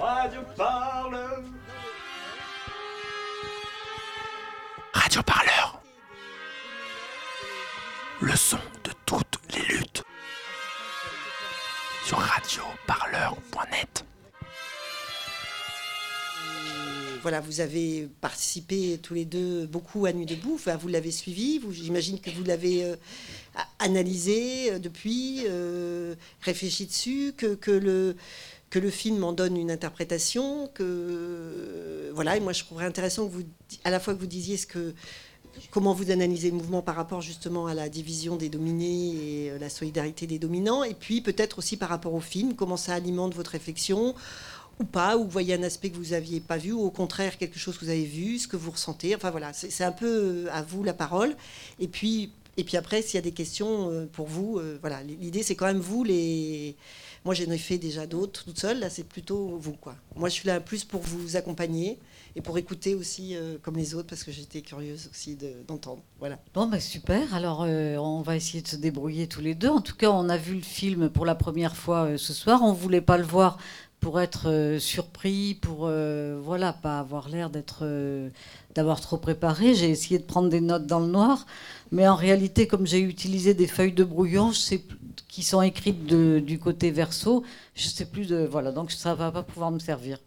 Radio Parleur. Radio Parleur. Le son de toutes les luttes. Sur radioparleur.net. voilà, vous avez participé tous les deux beaucoup à Nuit debout. Enfin, vous l'avez suivi. Vous, j'imagine que vous l'avez euh, analysé euh, depuis, euh, réfléchi dessus, que, que le que le film en donne une interprétation. Que voilà. Et moi, je trouverais intéressant que vous, à la fois que vous disiez ce que comment vous analysez le mouvement par rapport justement à la division des dominés et euh, la solidarité des dominants, et puis peut-être aussi par rapport au film, comment ça alimente votre réflexion ou pas, ou vous voyez un aspect que vous n'aviez pas vu, ou au contraire quelque chose que vous avez vu, ce que vous ressentez. Enfin voilà, c'est un peu euh, à vous la parole. Et puis, et puis après, s'il y a des questions euh, pour vous, voilà, l'idée c'est quand même vous les. Moi, j'en ai fait déjà d'autres toute seule. Là, c'est plutôt vous, quoi. Moi, je suis là plus pour vous accompagner et pour écouter aussi euh, comme les autres, parce que j'étais curieuse aussi de- d'entendre. voilà. Bon, bah super. Alors, euh, on va essayer de se débrouiller tous les deux. En tout cas, on a vu le film pour la première fois euh, ce soir. On voulait pas le voir pour être surpris, pour euh, voilà, pas avoir l'air d'être d'avoir trop préparé. J'ai essayé de prendre des notes dans le noir, mais en réalité, comme j'ai utilisé des feuilles de brouillon, je sais qui sont écrites du côté verso, je sais plus de voilà, donc ça va pas pouvoir me servir.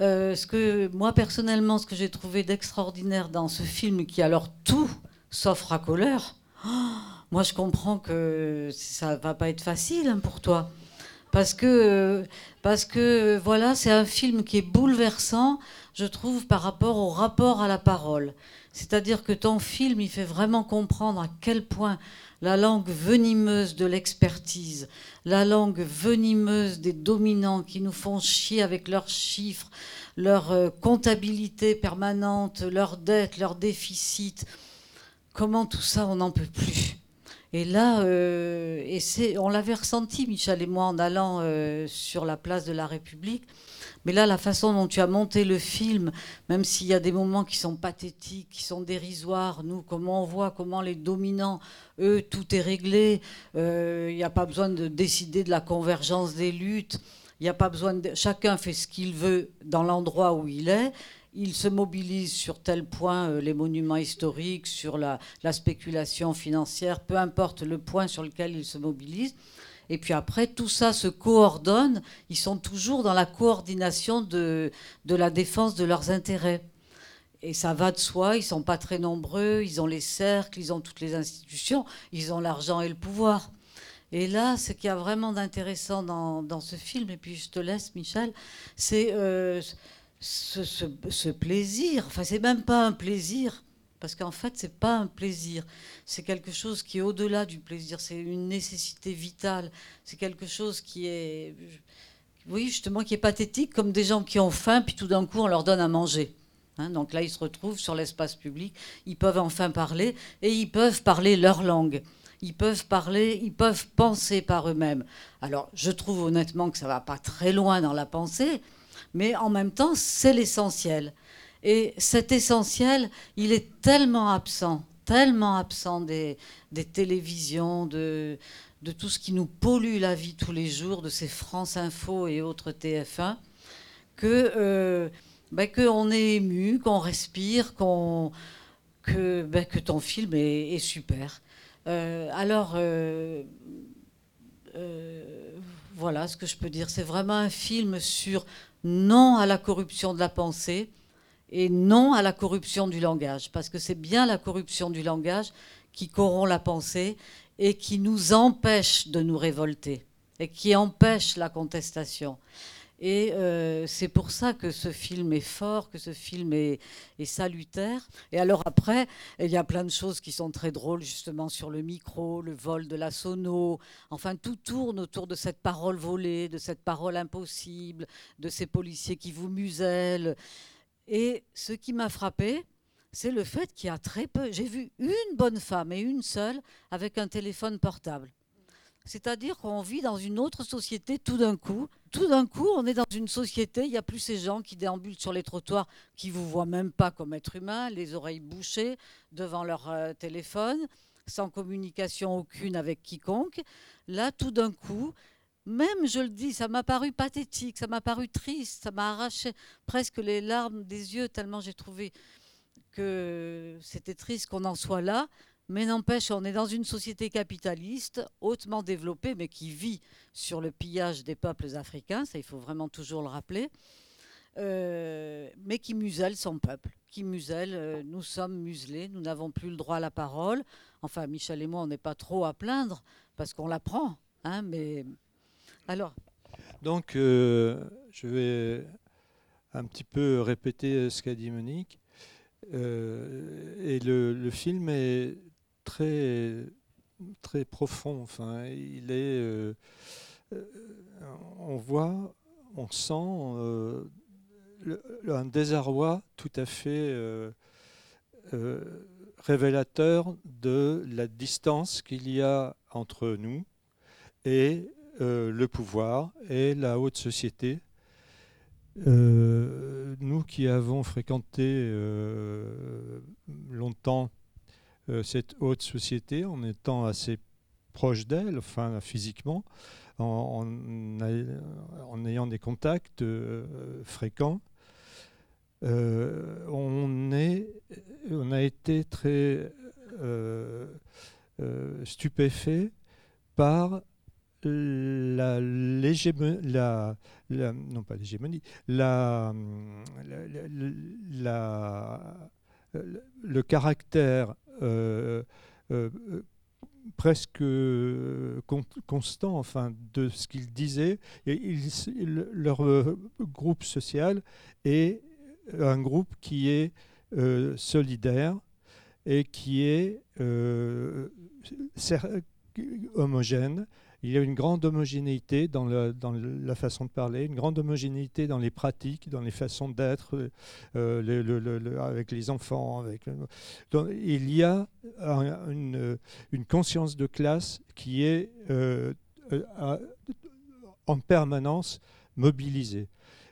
Euh, ce que moi personnellement, ce que j'ai trouvé d'extraordinaire dans ce film, qui alors tout sauf racoleur, oh, moi je comprends que ça va pas être facile pour toi, parce que parce que voilà, c'est un film qui est bouleversant, je trouve, par rapport au rapport à la parole. C'est-à-dire que ton film, il fait vraiment comprendre à quel point la langue venimeuse de l'expertise, la langue venimeuse des dominants qui nous font chier avec leurs chiffres, leur euh, comptabilité permanente, leurs dettes, leurs déficits, comment tout ça, on n'en peut plus. Et là, euh, et on l'avait ressenti, Michel et moi, en allant euh, sur la place de la République. Mais là, la façon dont tu as monté le film, même s'il y a des moments qui sont pathétiques, qui sont dérisoires, nous, comment on voit, comment les dominants, eux, tout est réglé, euh, il n'y a pas besoin de décider de la convergence des luttes, il n'y a pas besoin de... Chacun fait ce qu'il veut dans l'endroit où il est. Il se mobilise sur tel point euh, les monuments historiques, sur la spéculation financière, peu importe le point sur lequel il se mobilise. Et puis après, tout ça se coordonne. Ils sont toujours dans la coordination de, de la défense de leurs intérêts. Et ça va de soi, ils sont pas très nombreux, ils ont les cercles, ils ont toutes les institutions, ils ont l'argent et le pouvoir. Et là, ce qu'il y a vraiment d'intéressant dans, dans ce film, et puis je te laisse, Michel, c'est euh, ce- ce plaisir. Enfin, c'est même pas un plaisir, parce qu'en fait, c'est pas un plaisir. C'est quelque chose qui est au-delà du plaisir. C'est une nécessité vitale. C'est quelque chose qui est, oui, justement, qui est pathétique, comme des gens qui ont faim, puis tout d'un coup, on leur donne à manger. Hein, donc là, ils se retrouvent sur l'espace public, ils peuvent enfin parler, et ils peuvent parler leur langue. Ils peuvent parler, ils peuvent penser par eux-mêmes. Alors, je trouve honnêtement que ça va pas très loin dans la pensée, mais en même temps, c'est l'essentiel. Et cet essentiel, il est tellement absent, tellement absent des, télévisions, de, tout ce qui nous pollue la vie tous les jours, de ces France Info et autres TF1, que euh, ben, qu'on est ému, qu'on respire, qu'on, que, que ton film est, super. Euh, alors, euh, voilà ce que je peux dire. C'est vraiment un film sur non à la corruption de la pensée et non à la corruption du langage. Parce que c'est bien la corruption du langage qui corrompt la pensée et qui nous empêche de nous révolter et qui empêche la contestation. Et euh, c'est pour ça que ce film est fort, que ce film est, est salutaire. Et alors après, il y a plein de choses qui sont très drôles, justement, sur le micro, le vol de la sono. Enfin, tout tourne autour de cette parole volée, de cette parole impossible, de ces policiers qui vous musellent. Et ce qui m'a frappé, c'est le fait qu'il y a très peu. J'ai vu une bonne femme et une seule avec un téléphone portable. C'est-à-dire qu'on vit dans une autre société tout d'un coup. Tout d'un coup, on est dans une société, il n'y a plus ces gens qui déambulent sur les trottoirs, qui vous voient même pas comme être humain, les oreilles bouchées devant leur euh, téléphone, sans communication aucune avec quiconque. Là, tout d'un coup, même, je le dis, ça m'a paru pathétique, ça m'a paru triste, ça m'a arraché presque les larmes des yeux, tellement j'ai trouvé que c'était triste qu'on en soit là. Mais n'empêche, on est dans une société capitaliste hautement développée, mais qui vit sur le pillage des peuples africains, ça il faut vraiment toujours le rappeler, euh, mais qui muselle son peuple, qui muselle, euh, nous sommes muselés, nous n'avons plus le droit à la parole. Enfin, Michel et moi, on n'est pas trop à plaindre, parce qu'on la prend, hein, mais... Alors, Donc, euh, je vais un petit peu répéter ce qu'a dit Monique. Euh, et le, le film est très, très profond. Enfin, il est, euh, euh, on voit, on sent euh, un désarroi tout à fait euh, euh, révélateur de la distance qu'il y a entre nous et euh, le pouvoir et la haute société. Euh, nous qui avons fréquenté euh, longtemps cette haute société en étant assez proche d'elle, enfin physiquement, en, ayant des contacts fréquents, on, on a été très stupéfait par la, la, la- non pas l'hégémonie, la, le, caractère euh, euh, presque con- constant enfin, de ce qu'ils disaient. Leur euh, groupe social est un groupe qui est solidaire et qui est homogène. Il y a une grande homogénéité dans, la façon de parler, une grande homogénéité dans les pratiques, dans les façons d'être, euh, le- avec les enfants. Donc, il y a un- une, conscience de classe qui est euh, euh, en permanence mobilisée.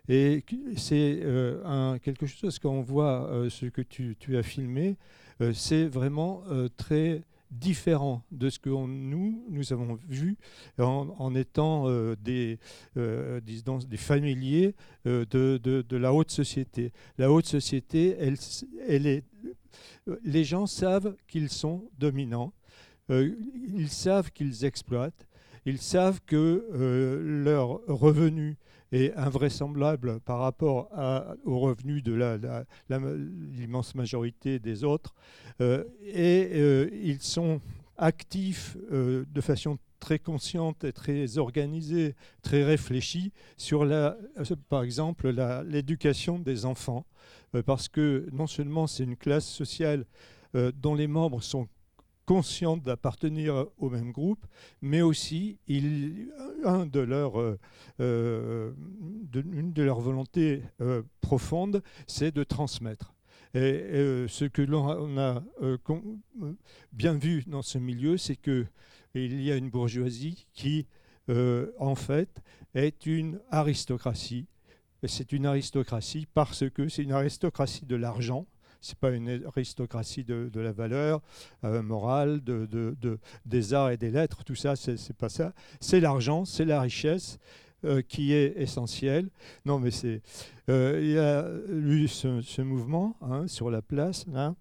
Et c'est euh, quelque chose qu'on voit, euh, ce que tu, as filmé, euh, c'est vraiment euh, très différent de ce que nous, nous avons vu en, étant euh, des, euh, disons, des familiers euh, de, de- de la haute société. La haute société, elle, elle est, les gens savent qu'ils sont dominants, ils savent qu'ils exploitent, ils savent que euh, leur revenu est invraisemblable par rapport à- aux revenus de l'immense majorité des autres, euh, et euh, ils sont actifs euh, de façon très consciente et très organisée, très réfléchie sur la, par exemple l'éducation des enfants, parce que non seulement c'est une classe sociale dont les membres sont conscients d'appartenir au même groupe, mais aussi euh, euh, une de leurs volontés euh, profondes, c'est de transmettre. Et ce que l'on a, bien vu dans ce milieu, c'est que il y a une bourgeoisie qui, en fait, est une aristocratie. C'est une aristocratie parce que c'est une aristocratie de l'argent. C'est pas une aristocratie de, de la valeur euh, morale, de, de- de- des arts et des lettres. Tout ça, c'est pas ça. C'est l'argent, c'est la richesse euh, qui est essentielle. Non, mais c'est. euh, il y a eu ce, mouvement hein, sur la place là.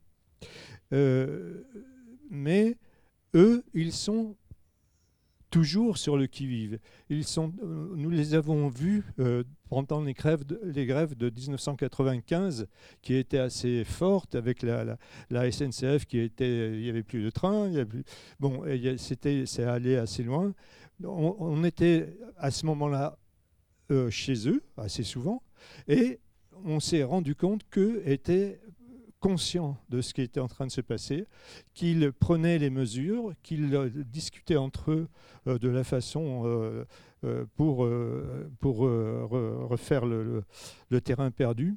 Mais eux, ils sont toujours sur le qui-vive. Euh, nous les avons vus euh, pendant les grèves, de, les grèves de 1995, qui étaient assez fortes avec la, SNCF qui était, il y avait plus de plus, bon, c'est allé assez loin. On, était à ce moment-là euh, chez eux assez souvent, et on s'est rendu compte qu'eux étaient conscients de ce qui était en train de se passer, qu'ils prenaient les mesures, qu'ils discutaient entre eux euh, de la façon euh, euh, pour, pour re- refaire le, terrain perdu.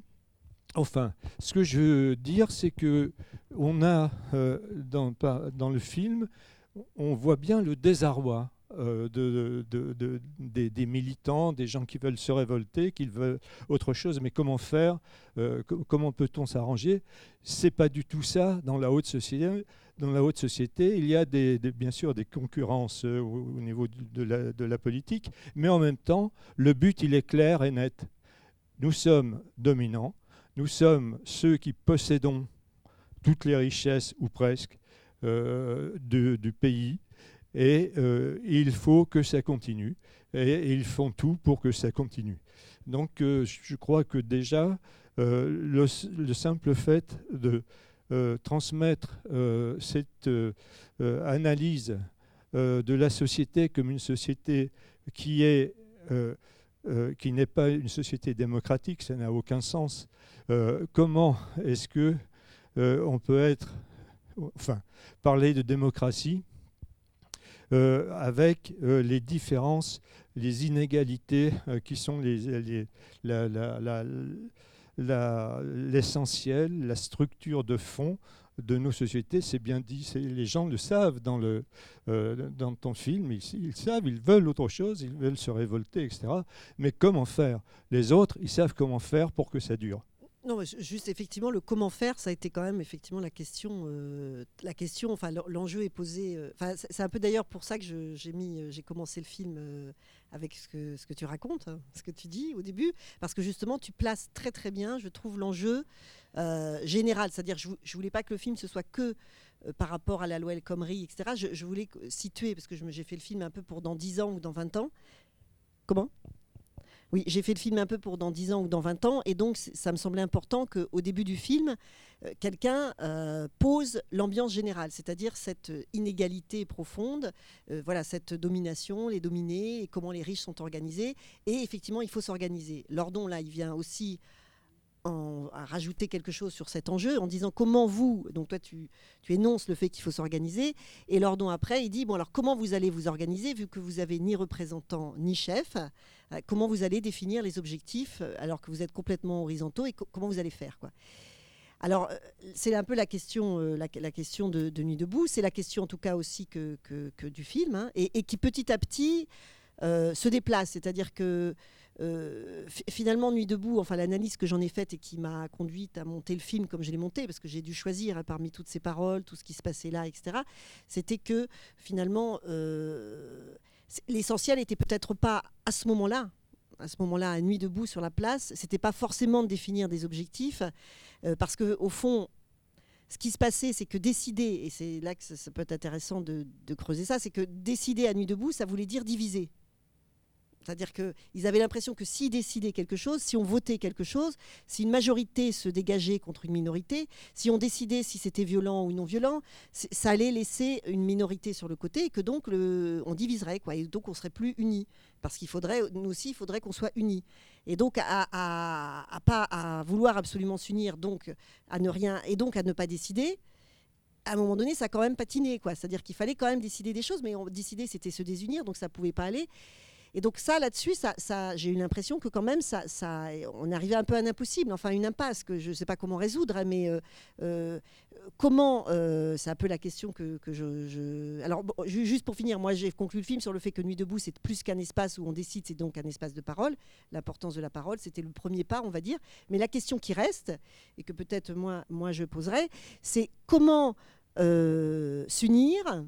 Enfin, ce que je veux dire, c'est que on a dans le film, on voit bien le désarroi euh, de, de- de- des, militants, des gens qui veulent se révolter, qui veulent autre chose. Mais comment faire Euh, co- Comment peut-on s'arranger? C'est pas du tout ça dans la haute société. dans la haute société, il y a bien sûr des concurrences euh, au, au niveau de, la, politique, mais en même temps, le but, il est clair et net. Nous sommes dominants, nous sommes ceux qui possédons toutes les richesses, ou presque, du pays, et euh, il faut que ça continue, et, ils font tout pour que ça continue. Donc euh, je crois que déjà, euh, le, le simple fait de transmettre cette analyse de la société comme une société qui est qui n'est pas une société démocratique, ça n'a aucun sens. Comment est-ce que on peut être, enfin, parler de démocratie euh, avec euh, les différences, les inégalités euh, qui sont l'essentiel, la structure de fond de nos sociétés, c'est bien dit, les gens le savent dans ton film, ils, ils savent, ils veulent autre chose, ils veulent se révolter, etc. Mais comment faire? Les autres, ils savent comment faire pour que ça dure. Non, juste effectivement, le comment faire, ça a été quand même effectivement la question. euh, la question, enfin, l'en- l'enjeu est posé. euh, c'est un peu d'ailleurs pour ça que euh, j'ai commencé le film avec ce que, tu racontes, hein, ce que tu dis au début, parce que justement, tu places très très bien, je trouve, l'enjeu général. C'est-à-dire, je, je voulais pas que le film ce soit que par rapport à la loi El etc. Je, je voulais situer, parce que j'ai fait le film un peu pour dans 10 ans ou dans 20 ans. Comment? Oui, j'ai fait le film un peu pour dans 10 ans ou dans 20 ans, et donc ça me semblait important qu'au début du film, euh, quelqu'un euh, pose l'ambiance générale, c'est-à-dire cette inégalité profonde, euh, voilà, cette domination, les dominés, comment les riches sont organisés. Et effectivement, il faut s'organiser. Lordon, là, il vient aussi en, à rajouter quelque chose sur cet enjeu en disant comment vous, donc toi tu, tu énonces le fait qu'il faut s'organiser, et Lordon après il dit bon alors comment vous allez vous organiser vu que vous avez ni représentant ni chef, euh, comment vous allez définir les objectifs euh, alors que vous êtes complètement horizontaux et co- comment vous allez faire quoi? Alors, euh, c'est un peu la question, la, question de, Nuit debout. C'est la question, en tout cas, aussi que, que- du film, hein, et, qui petit à petit se déplace. C'est-à-dire que euh, fi- finalement, Nuit debout, enfin l'analyse que j'en ai faite et qui m'a conduite à monter le film comme je l'ai monté, parce que j'ai dû choisir hein, parmi toutes ces paroles, tout ce qui se passait là, etc. C'était que finalement, euh, l'essentiel était peut-être pas à ce moment-là. À ce moment-là, à nuit debout sur la place, c'était pas forcément de définir des objectifs, euh, parce que au fond, ce qui se passait, c'est que décider, et c'est là que ça, ça peut être intéressant de, de creuser ça, c'est que décider à nuit debout, ça voulait dire diviser. C'est-à-dire qu'ils avaient l'impression que s'ils décidaient quelque chose, si on votait quelque chose, si une majorité se dégageait contre une minorité, si on décidait si c'était violent ou non violent, ça allait laisser une minorité sur le côté et que donc on diviserait, et donc on serait plus unis. Parce qu'il faudrait, nous aussi, il faudrait qu'on soit unis. Et donc à, pas vouloir absolument s'unir, donc à ne rien, et donc à ne pas décider, à un moment donné, ça a quand même patiné. C'est-à-dire qu'il fallait quand même décider des choses, mais décider, c'était se désunir, donc ça pouvait pas aller. Et donc ça, là-dessus, ça, j'ai eu l'impression que quand même, ça, on arrivait un peu à un impossible, enfin une impasse que je ne sais pas comment résoudre, hein, mais euh, euh, comment, euh, c'est un peu la question que, je, Alors juste pour finir, moi j'ai conclu le film sur le fait que Nuit debout, c'est plus qu'un espace où on décide, c'est donc un espace de parole. L'importance de la parole, c'était le premier pas, on va dire. Mais la question qui reste, et que peut-être moi, moi je poserai, c'est comment s'unir,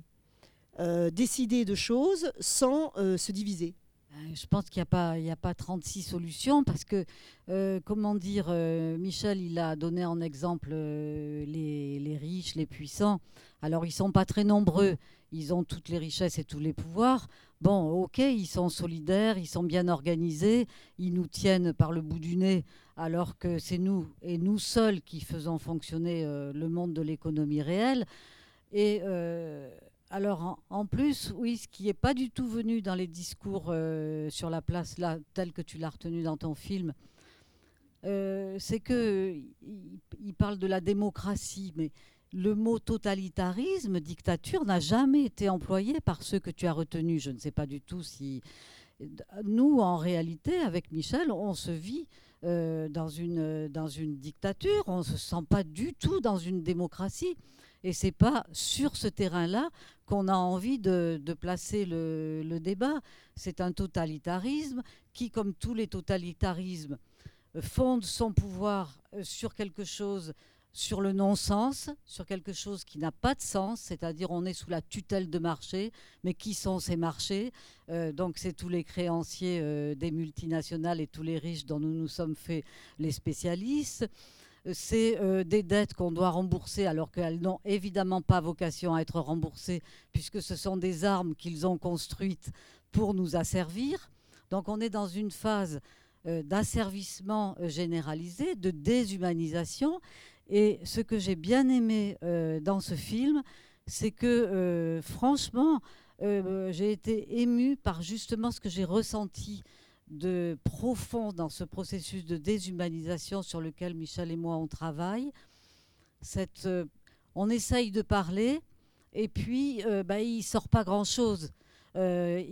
décider de choses sans se diviser. Euh, Je pense qu'il n'y a, pas- il y a pas 36 solutions parce que, euh, comment dire, euh, Michel, il a donné en exemple euh, les, riches, les puissants. Alors, ils ne sont pas très nombreux, ils ont toutes les richesses et tous les pouvoirs. Bon, ok, ils sont solidaires, ils sont bien organisés, ils nous tiennent par le bout du nez, alors que c'est nous et nous seuls qui faisons fonctionner le monde de l'économie réelle. Et alors, en, plus, oui, ce qui n'est pas du tout venu dans les discours euh, sur la place, là, tel que tu l'as retenu dans ton film, euh, c'est que il, parle de la démocratie, mais le mot totalitarisme, dictature, n'a jamais été employé par ceux que tu as retenus. Je ne sais pas du tout si... Nous, en réalité, avec Michel, on se vit euh, dans une dictature, on ne se sent pas du tout dans une démocratie. Et c'est pas sur ce terrain-là qu'on a envie de, placer le, débat. C'est un totalitarisme qui, comme tous les totalitarismes, euh, fonde son pouvoir euh, sur quelque chose sur le non-sens, sur quelque chose qui n'a pas de sens, c'est-à-dire on est sous la tutelle de marché, mais qui sont ces marchés? Euh, Donc c'est tous les créanciers des multinationales et tous les riches dont nous nous sommes fait les spécialistes. C'est euh, des dettes qu'on doit rembourser alors qu'elles n'ont évidemment pas vocation à être remboursées puisque ce sont des armes qu'ils ont construites pour nous asservir. Donc on est dans une phase d'asservissement généralisé, de déshumanisation et ce que j'ai bien aimé euh, dans ce film, c'est que euh, franchement, euh, j'ai été émue par justement ce que j'ai ressenti de profond dans ce processus de déshumanisation sur lequel Michel et moi on travaille. Cette, on essaye de parler et puis bah, il sort pas grand-chose. Euh,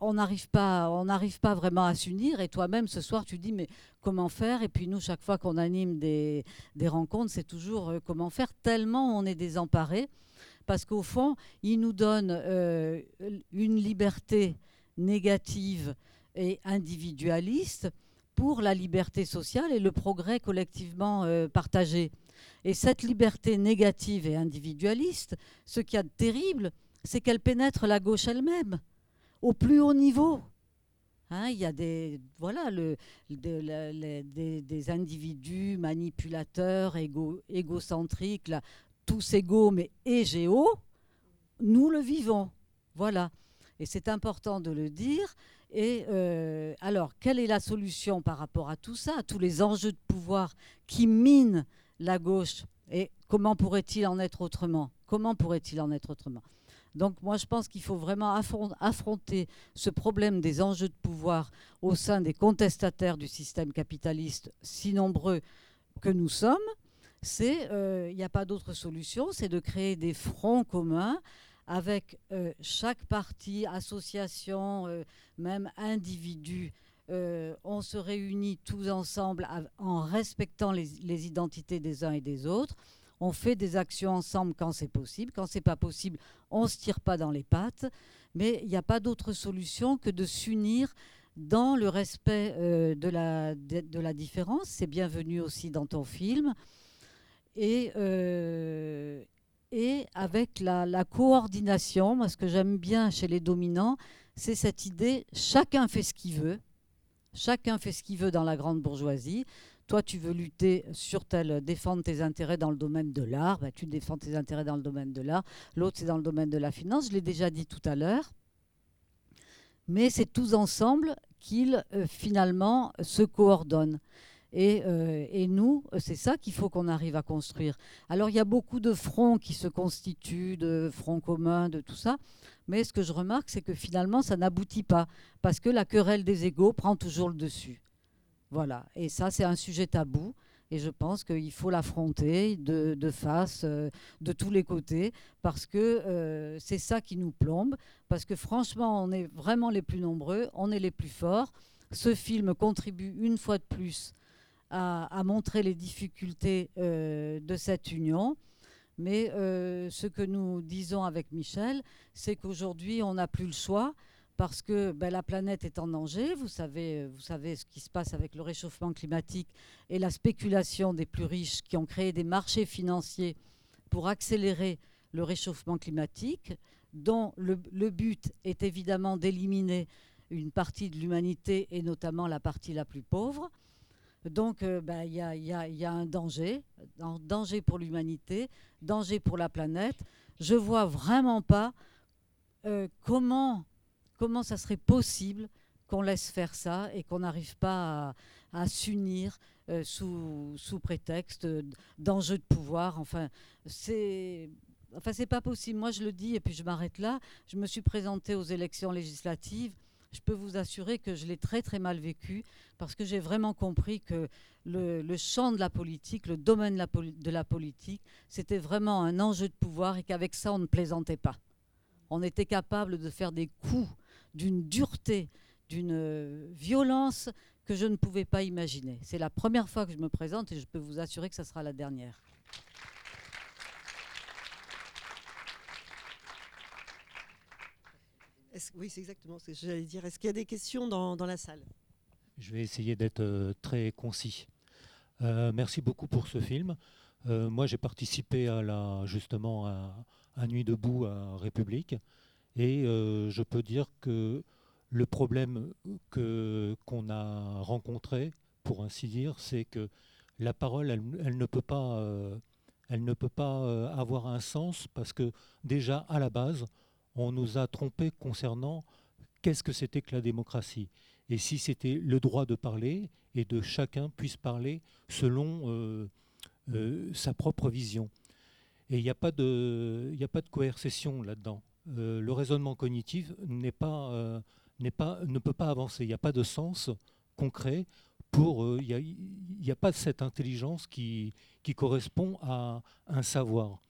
on n'arrive pas, on n'arrive pas vraiment à s'unir. Et toi-même, ce soir, tu dis, mais comment faire? Et puis nous, chaque fois qu'on anime des, rencontres, c'est toujours euh, comment faire, tellement on est désemparé. Parce qu'au fond, il nous donne euh, une liberté négative et individualiste pour la liberté sociale et le progrès collectivement partagé. Et cette liberté négative et individualiste, ce qu'il y a de terrible, c'est qu'elle pénètre la gauche elle-même, au plus haut niveau. Hein, il y a des, voilà, des, individus manipulateurs, égo, égocentriques, tous égaux mais égéaux. Nous le vivons. Voilà. Et c'est important de le dire. Et euh, alors, quelle est la solution par rapport à tout ça, à tous les enjeux de pouvoir qui minent la gauche Et comment pourrait-il en être autrement? Comment pourrait-il en être autrement? Donc moi, je pense qu'il faut vraiment affronter ce problème des enjeux de pouvoir au sein des contestataires du système capitaliste, si nombreux que nous sommes. C'est, euh, il n'y a pas d'autre solution, c'est de créer des fronts communs avec euh, chaque parti, association, euh, même individu. on se réunit tous ensemble en respectant les identités des uns et des autres on fait des actions ensemble quand c'est possible. Quand c'est pas possible, on ne se tire pas dans les pattes. Mais il n'y a pas d'autre solution que de s'unir dans le respect euh, de, la, de, la différence. C'est bienvenu aussi dans ton film. Et, euh, et avec la, coordination, moi ce que j'aime bien chez les dominants, c'est cette idée, chacun fait ce qu'il veut. Chacun fait ce qu'il veut dans la grande bourgeoisie. Toi, tu veux lutter sur tel, défendre tes intérêts dans le domaine de l'art, bah, tu défends tes intérêts dans le domaine de l'art. L'autre, c'est dans le domaine de la finance. Je l'ai déjà dit tout à l'heure. Mais c'est tous ensemble qu'ils, euh, finalement, se coordonnent. Et, euh, et, nous, c'est ça qu'il faut qu'on arrive à construire. Alors, il y a beaucoup de fronts qui se constituent, de fronts communs, de tout ça. Mais ce que je remarque, c'est que finalement, ça n'aboutit pas. Parce que la querelle des égaux prend toujours le dessus. Voilà, et ça c'est un sujet tabou. Et je pense qu'il faut l'affronter de, face, euh, de tous les côtés, parce que euh, c'est ça qui nous plombe. Parce que franchement, on est vraiment les plus nombreux, on est les plus forts. Ce film contribue une fois de plus à, montrer les difficultés euh, de cette union. Mais ce que nous disons avec Michel, c'est qu'aujourd'hui, on n'a plus le choix parce que ben, la planète est en danger. Vous savez, vous savez ce qui se passe avec le réchauffement climatique et la spéculation des plus riches qui ont créé des marchés financiers pour accélérer le réchauffement climatique, dont le, but est évidemment d'éliminer une partie de l'humanité et notamment la partie la plus pauvre. Donc euh, ben, il y, a, un danger, un danger pour l'humanité, danger pour la planète. Je vois vraiment pas euh, comment ça serait possible qu'on laisse faire ça et qu'on n'arrive pas à, s'unir euh, sous, prétexte d'enjeux de pouvoir. Enfin, c'est. Enfin, pas possible. Moi, je le dis et puis je m'arrête là. Je me suis présentée aux élections législatives. Je peux vous assurer que je l'ai très très mal vécu parce que j'ai vraiment compris que le, champ de la politique, le domaine de la, politique, c'était vraiment un enjeu de pouvoir et qu'avec ça, on ne plaisantait pas. On était capable de faire des coups d'une dureté, d'une euh, violence que je ne pouvais pas imaginer. C'est la première fois que je me présente et je peux vous assurer que ce sera la dernière. Oui, c'est exactement ce que j'allais dire. Est-ce qu'il y a des questions dans, la salle? Je vais essayer d'être euh, très concis. Euh, merci beaucoup pour ce film. Euh, moi, j'ai participé à la, justement à, à Nuit debout à République, et je peux dire que le problème qu'on a rencontré, pour ainsi dire, c'est que la parole, elle, elle ne peut pas, elle ne peut pas avoir un sens parce que déjà à la base, on nous a trompé concernant qu'est-ce que c'était que la démocratie et si c'était le droit de parler et de chacun puisse parler selon euh, euh, sa propre vision. Et il n'y a, pas de- a pas de coercition là-dedans. Euh, le raisonnement cognitif ne peut pas avancer. Il n'y a pas de sens concret pour. Il n'y a pas cette intelligence qui, qui correspond à un savoir.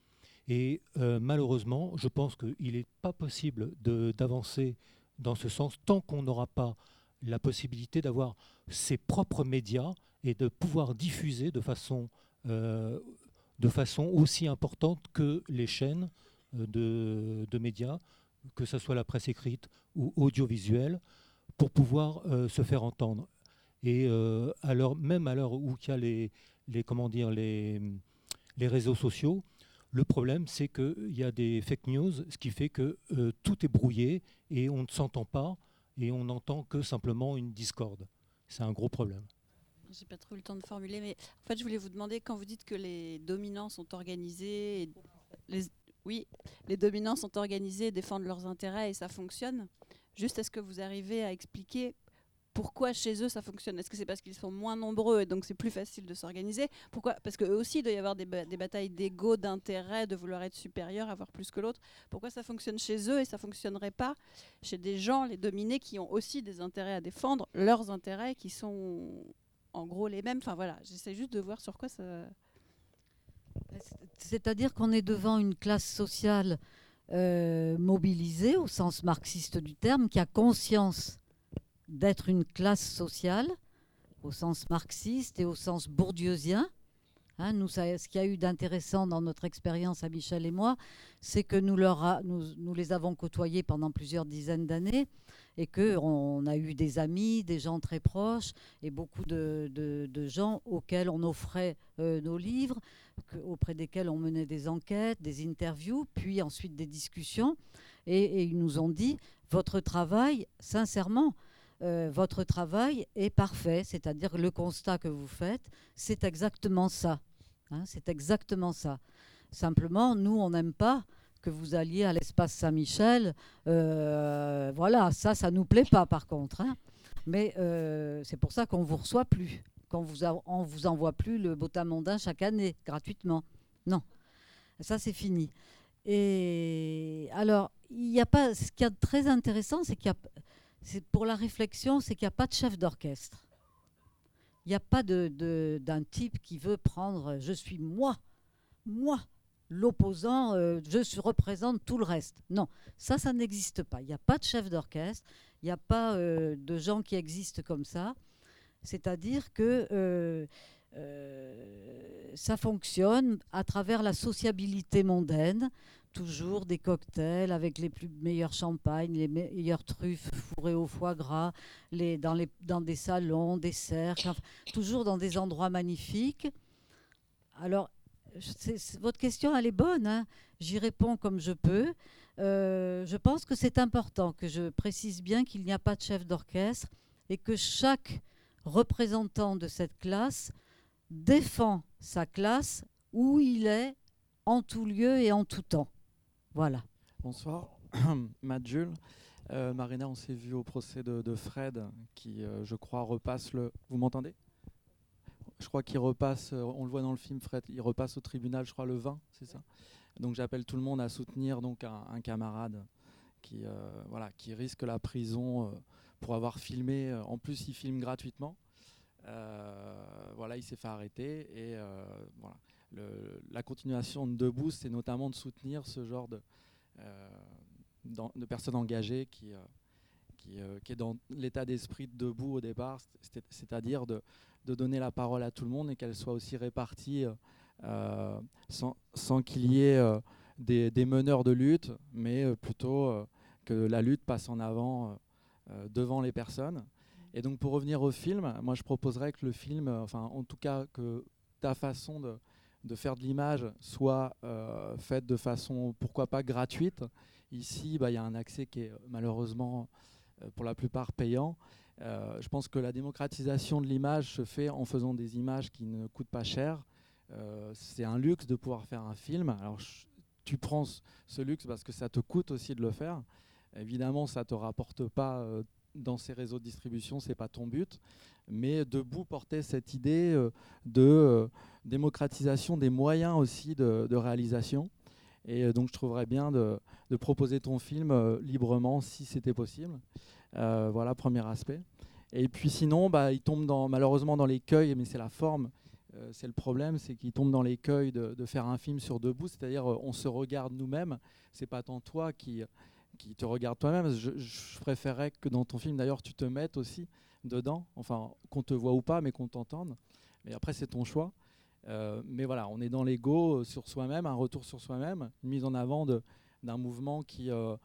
Et euh, malheureusement, je pense qu'il n'est pas possible d'avancer dans ce sens tant qu'on n'aura pas la possibilité d'avoir ses propres médias et de pouvoir diffuser de façon, euh, aussi importante que les chaînes euh, de, médias, que ce soit la presse écrite ou audiovisuelle, pour pouvoir se faire entendre. Et à même à l'heure où il y a les, comment dire, les réseaux sociaux, le problème, c'est qu'il y a des fake news, ce qui fait que euh, tout est brouillé et on ne s'entend pas et on n'entend que simplement une discorde. C'est un gros problème. J'ai pas trop eu le temps de formuler, mais en fait, je voulais vous demander quand vous dites que les dominants sont organisés, et oui, les dominants sont organisés, défendent leurs intérêts et ça fonctionne. Juste, est-ce que vous arrivez à expliquer pourquoi chez eux ça fonctionne? Est-ce que c'est parce qu'ils sont moins nombreux et donc c'est plus facile de s'organiser? Pourquoi? Parce qu'eux aussi, il doit y avoir des, ba- des batailles d'ego, d'intérêt, de vouloir être supérieur, avoir plus que l'autre. Pourquoi ça fonctionne chez eux et ça fonctionnerait pas chez des gens, les dominés, qui ont aussi des intérêts à défendre, leurs intérêts qui sont en gros les mêmes? Enfin voilà, j'essaie juste de voir sur quoi ça. C'est-à-dire qu'on est devant une classe sociale euh, mobilisée au sens marxiste du terme, qui a conscience d'être une classe sociale au sens marxiste et au sens bourdieusien. Hein, nous, ce qu'il y a eu d'intéressant dans notre expérience à Michel et moi, c'est que nous, les avons côtoyés pendant plusieurs dizaines d'années et qu'on a eu des amis, des gens très proches et beaucoup de, gens auxquels on offrait euh, nos livres, auprès desquels on menait des enquêtes, des interviews, puis ensuite des discussions. Et ils nous ont dit, votre travail, sincèrement, euh, votre travail est parfait, c'est-à-dire le constat que vous faites, c'est exactement ça. Hein, c'est exactement ça. Simplement, nous, on n'aime pas que vous alliez à l'espace Saint-Michel. Euh, voilà, ça, ça nous plaît pas par contre. hein. Mais euh, c'est pour ça qu'on vous reçoit plus, qu'on vous vous envoie plus le Bota mondain chaque année gratuitement. Non, ça c'est fini. Et alors, il y a pas. Ce qui est très intéressant, c'est qu'il y a, c'est pour la réflexion, c'est qu'il n'y a pas de chef d'orchestre. Il n'y a pas d'un type qui veut prendre. Je suis moi, moi, l'opposant. euh, je représente tout le reste. Non, ça, ça n'existe pas. Il n'y a pas de chef d'orchestre. Il n'y a pas euh, de gens qui existent comme ça. C'est-à-dire que euh, ça fonctionne à travers la sociabilité mondaine, toujours des cocktails avec les plus meilleurs champagnes, les meilleures truffes fourrées au foie gras, les, dans, les, dans des salons, des cercles, toujours dans des endroits magnifiques. Alors, votre question, elle est bonne. hein. J'y réponds comme je peux. Euh, je pense que c'est important que je précise bien qu'il n'y a pas de chef d'orchestre et que chaque représentant de cette classe défend sa classe où il est en tout lieu et en tout temps. Voilà. Bonsoir, Matt Jules. Euh, Marina, on s'est vu au procès de, Fred, qui, euh, je crois, repasse le. Vous m'entendez? Je crois qu'il repasse, euh, on le voit dans le film, Fred, il repasse au tribunal, je crois, le 20, c'est ça? Donc j'appelle tout le monde à soutenir donc un, camarade qui, qui risque la prison pour avoir filmé. En plus, il filme gratuitement. Voilà, il s'est fait arrêter et voilà. La continuation de Debout, c'est notamment de soutenir ce genre de, euh, personnes engagées qui, euh, euh, qui est dans l'état d'esprit de debout au départ, c'est- c'est-à-dire de, donner la parole à tout le monde et qu'elle soit aussi répartie sans, qu'il y ait des, meneurs de lutte, mais plutôt que la lutte passe en avant devant les personnes. Et donc pour revenir au film, moi je proposerais que le film, enfin en tout cas que ta façon de, de faire de l'image soit euh, faite de façon pourquoi pas gratuite. Ici, bah, il y a un accès qui est malheureusement euh, pour la plupart payant. Euh, je pense que la démocratisation de l'image se fait en faisant des images qui ne coûtent pas cher. Euh, c'est un luxe de pouvoir faire un film. Alors tu prends ce- luxe parce que ça te coûte aussi de le faire. Évidemment, ça te rapporte pas euh, dans ces réseaux de distribution, c'est pas ton but. Mais debout porter cette idée euh, de euh, démocratisation des moyens aussi de, réalisation. Et euh, donc je trouverais bien de, proposer ton film euh, librement si c'était possible. Euh, voilà, premier aspect. Et puis sinon, bah, il tombe malheureusement dans l'écueil, mais c'est la forme. c'est le problème, c'est qu'il tombe dans l'écueil de, faire un film sur debout, c'est-à-dire euh, on se regarde nous-mêmes. C'est pas tant toi qui, qui te regarde toi-même. Je, je préférerais que dans ton film, d'ailleurs, tu te mettes aussi dedans, enfin qu'on te voit ou pas, mais qu'on t'entende. Mais après, c'est ton choix. Euh, mais voilà, on est dans l'ego euh, sur soi-même, un retour sur soi-même, une mise en avant d'un mouvement qui euh,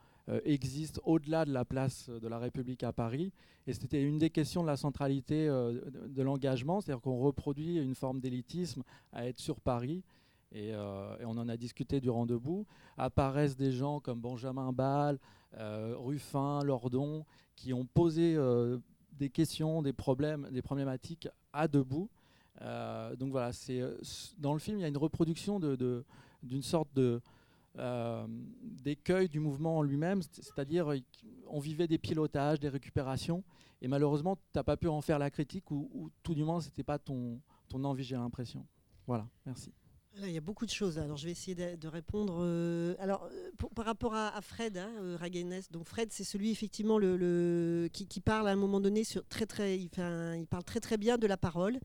existe au-delà de la place de la République à Paris. Et c'était une des questions de la centralité de, l'engagement, c'est-à-dire qu'on reproduit une forme d'élitisme à être sur Paris. Et, et on en a discuté durant Debout. Apparaissent des gens comme Benjamin Ball, Ruffin, Lordon, qui ont posé des questions, des problèmes, des problématiques à Debout. Euh, donc voilà, c'est euh, dans le film, il y a une reproduction d'une sorte euh, d'écueil du mouvement en lui-même, c'est- c'est-à-dire on vivait des pilotages, des récupérations, et malheureusement, tu n'as pas pu en faire la critique, ou, ou tout du moins, c'était pas ton, ton envie, j'ai l'impression. Voilà, merci. Il y a beaucoup de choses. Alors, je vais essayer de, répondre. alors, par rapport à, Fred hein, donc Fred, c'est celui effectivement qui, parle à un moment donné très très. Un- il parle très très bien de la parole.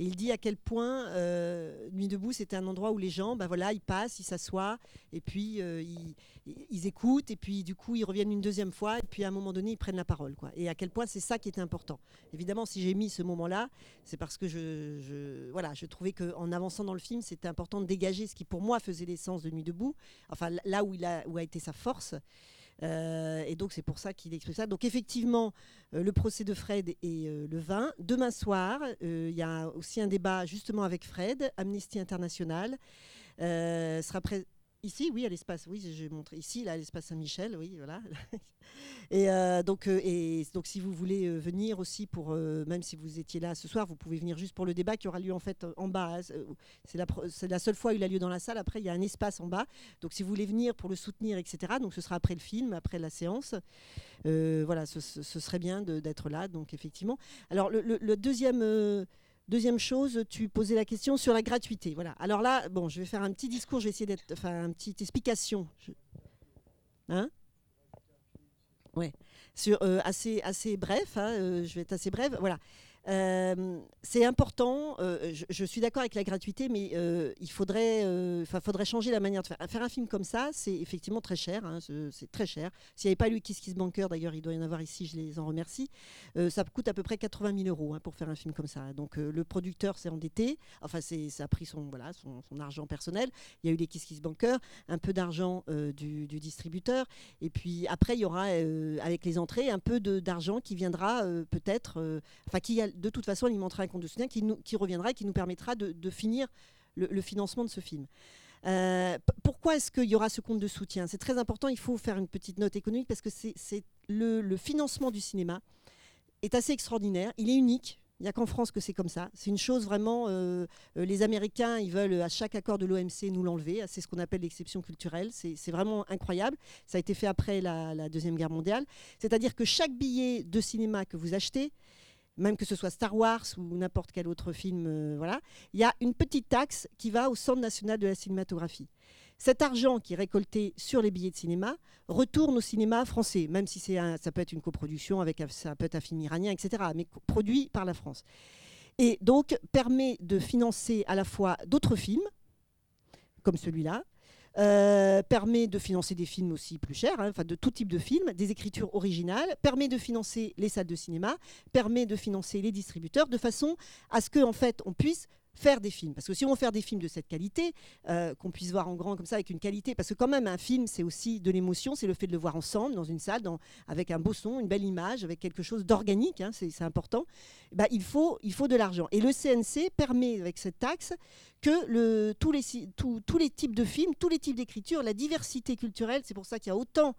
Et il dit à quel point euh, Nuit debout, c'était un endroit où les gens, ben voilà, ils passent, ils s'assoient, et puis euh, ils, écoutent, et puis du coup ils reviennent une deuxième fois, et puis à un moment donné ils prennent la parole, quoi. Et à quel point c'est ça qui était important. Évidemment, si j'ai mis ce moment-là, c'est parce que je, voilà, je trouvais qu'en avançant dans le film, c'était important de dégager ce qui pour moi faisait l'essence de Nuit debout, enfin là où a été sa force. Euh, et donc c'est pour ça qu'il exprime ça. Donc effectivement, euh, le procès de Fred et euh, le vin. Demain soir, il y a aussi un débat justement avec Fred, Amnesty International. Sera prêt ici, oui, à l'espace. Oui, j'ai montré ici, là, à l'espace Saint-Michel, oui, voilà. et euh, donc, euh, et donc, si vous voulez euh, venir aussi pour, même si vous étiez là ce soir, vous pouvez venir juste pour le débat qui aura lieu en fait en bas. hein. C'est- la, seule fois où il a lieu dans la salle. Après, il y a un espace en bas. Donc, si vous voulez venir pour le soutenir, etc. Donc, ce sera après le film, après la séance. Voilà, ce, serait bien d'être là. Donc, effectivement. Alors, le deuxième. Deuxième chose, tu posais la question sur la gratuité. Voilà. Alors là, bon, je vais faire un petit discours, je vais essayer d'être, enfin, une petite explication. Hein? Ouais. Sur euh, assez assez bref. hein, euh, je vais être assez brève. Voilà. Euh, c'est important. euh, je, suis d'accord avec la gratuité, mais euh, il faudrait, faudrait changer la manière de faire. Faire un film comme ça, c'est effectivement très cher. hein, ce- c'est très cher. S'il n'y avait pas eu Kiss Kiss Banker, d'ailleurs, il doit y en avoir ici. Je les en remercie. ça coûte à peu près 80 000 euros hein, pour faire un film comme ça. Donc le producteur s'est endetté. Enfin, ça a pris son voilà son, argent personnel. Il y a eu les Kiss Kiss Banker, un peu d'argent du, distributeur, et puis après il y aura avec les entrées un peu d'argent qui viendra peut-être, enfin qui de toute façon alimentera un compte de soutien qui, reviendra et qui nous permettra de, finir le, financement de ce film. Euh, pourquoi est-ce qu'il y aura ce compte de soutien? C'est très important, il faut faire une petite note économique parce que le, financement du cinéma est assez extraordinaire, il est unique. Il n'y a qu'en France que c'est comme ça. C'est une chose vraiment. euh, euh, les Américains, ils veulent à chaque accord de l'OMC nous l'enlever. C'est ce qu'on appelle l'exception culturelle. C'est vraiment incroyable. Ça a été fait après la Deuxième Guerre mondiale. C'est-à-dire que chaque billet de cinéma que vous achetez, même que ce soit Star Wars ou n'importe quel autre film, euh, voilà, il y a une petite taxe qui va au Centre national de la cinématographie. Cet argent qui est récolté sur les billets de cinéma retourne au cinéma français, même si ça peut être une coproduction avec ça peut être un film iranien, etc., mais produit par la France. Et donc permet de financer à la fois d'autres films, comme celui-là, euh, permet de financer des films aussi plus chers, hein, enfin de tout type de films, des écritures originales, permet de financer les salles de cinéma, permet de financer les distributeurs, de façon à ce que fait on puisse faire des films. Parce que si on veut faire des films de cette qualité, euh, qu'on puisse voir en grand comme ça, avec une qualité, parce que quand même un film, c'est aussi de l'émotion, c'est le fait de le voir ensemble, dans une salle, avec un beau son, une belle image, avec quelque chose d'organique, hein, c'est important, ben, il, faut, il faut de l'argent. Et le CNC permet, avec cette taxe, que tous, les, types de films, tous les types d'écriture, la diversité culturelle, c'est pour ça qu'il y a autant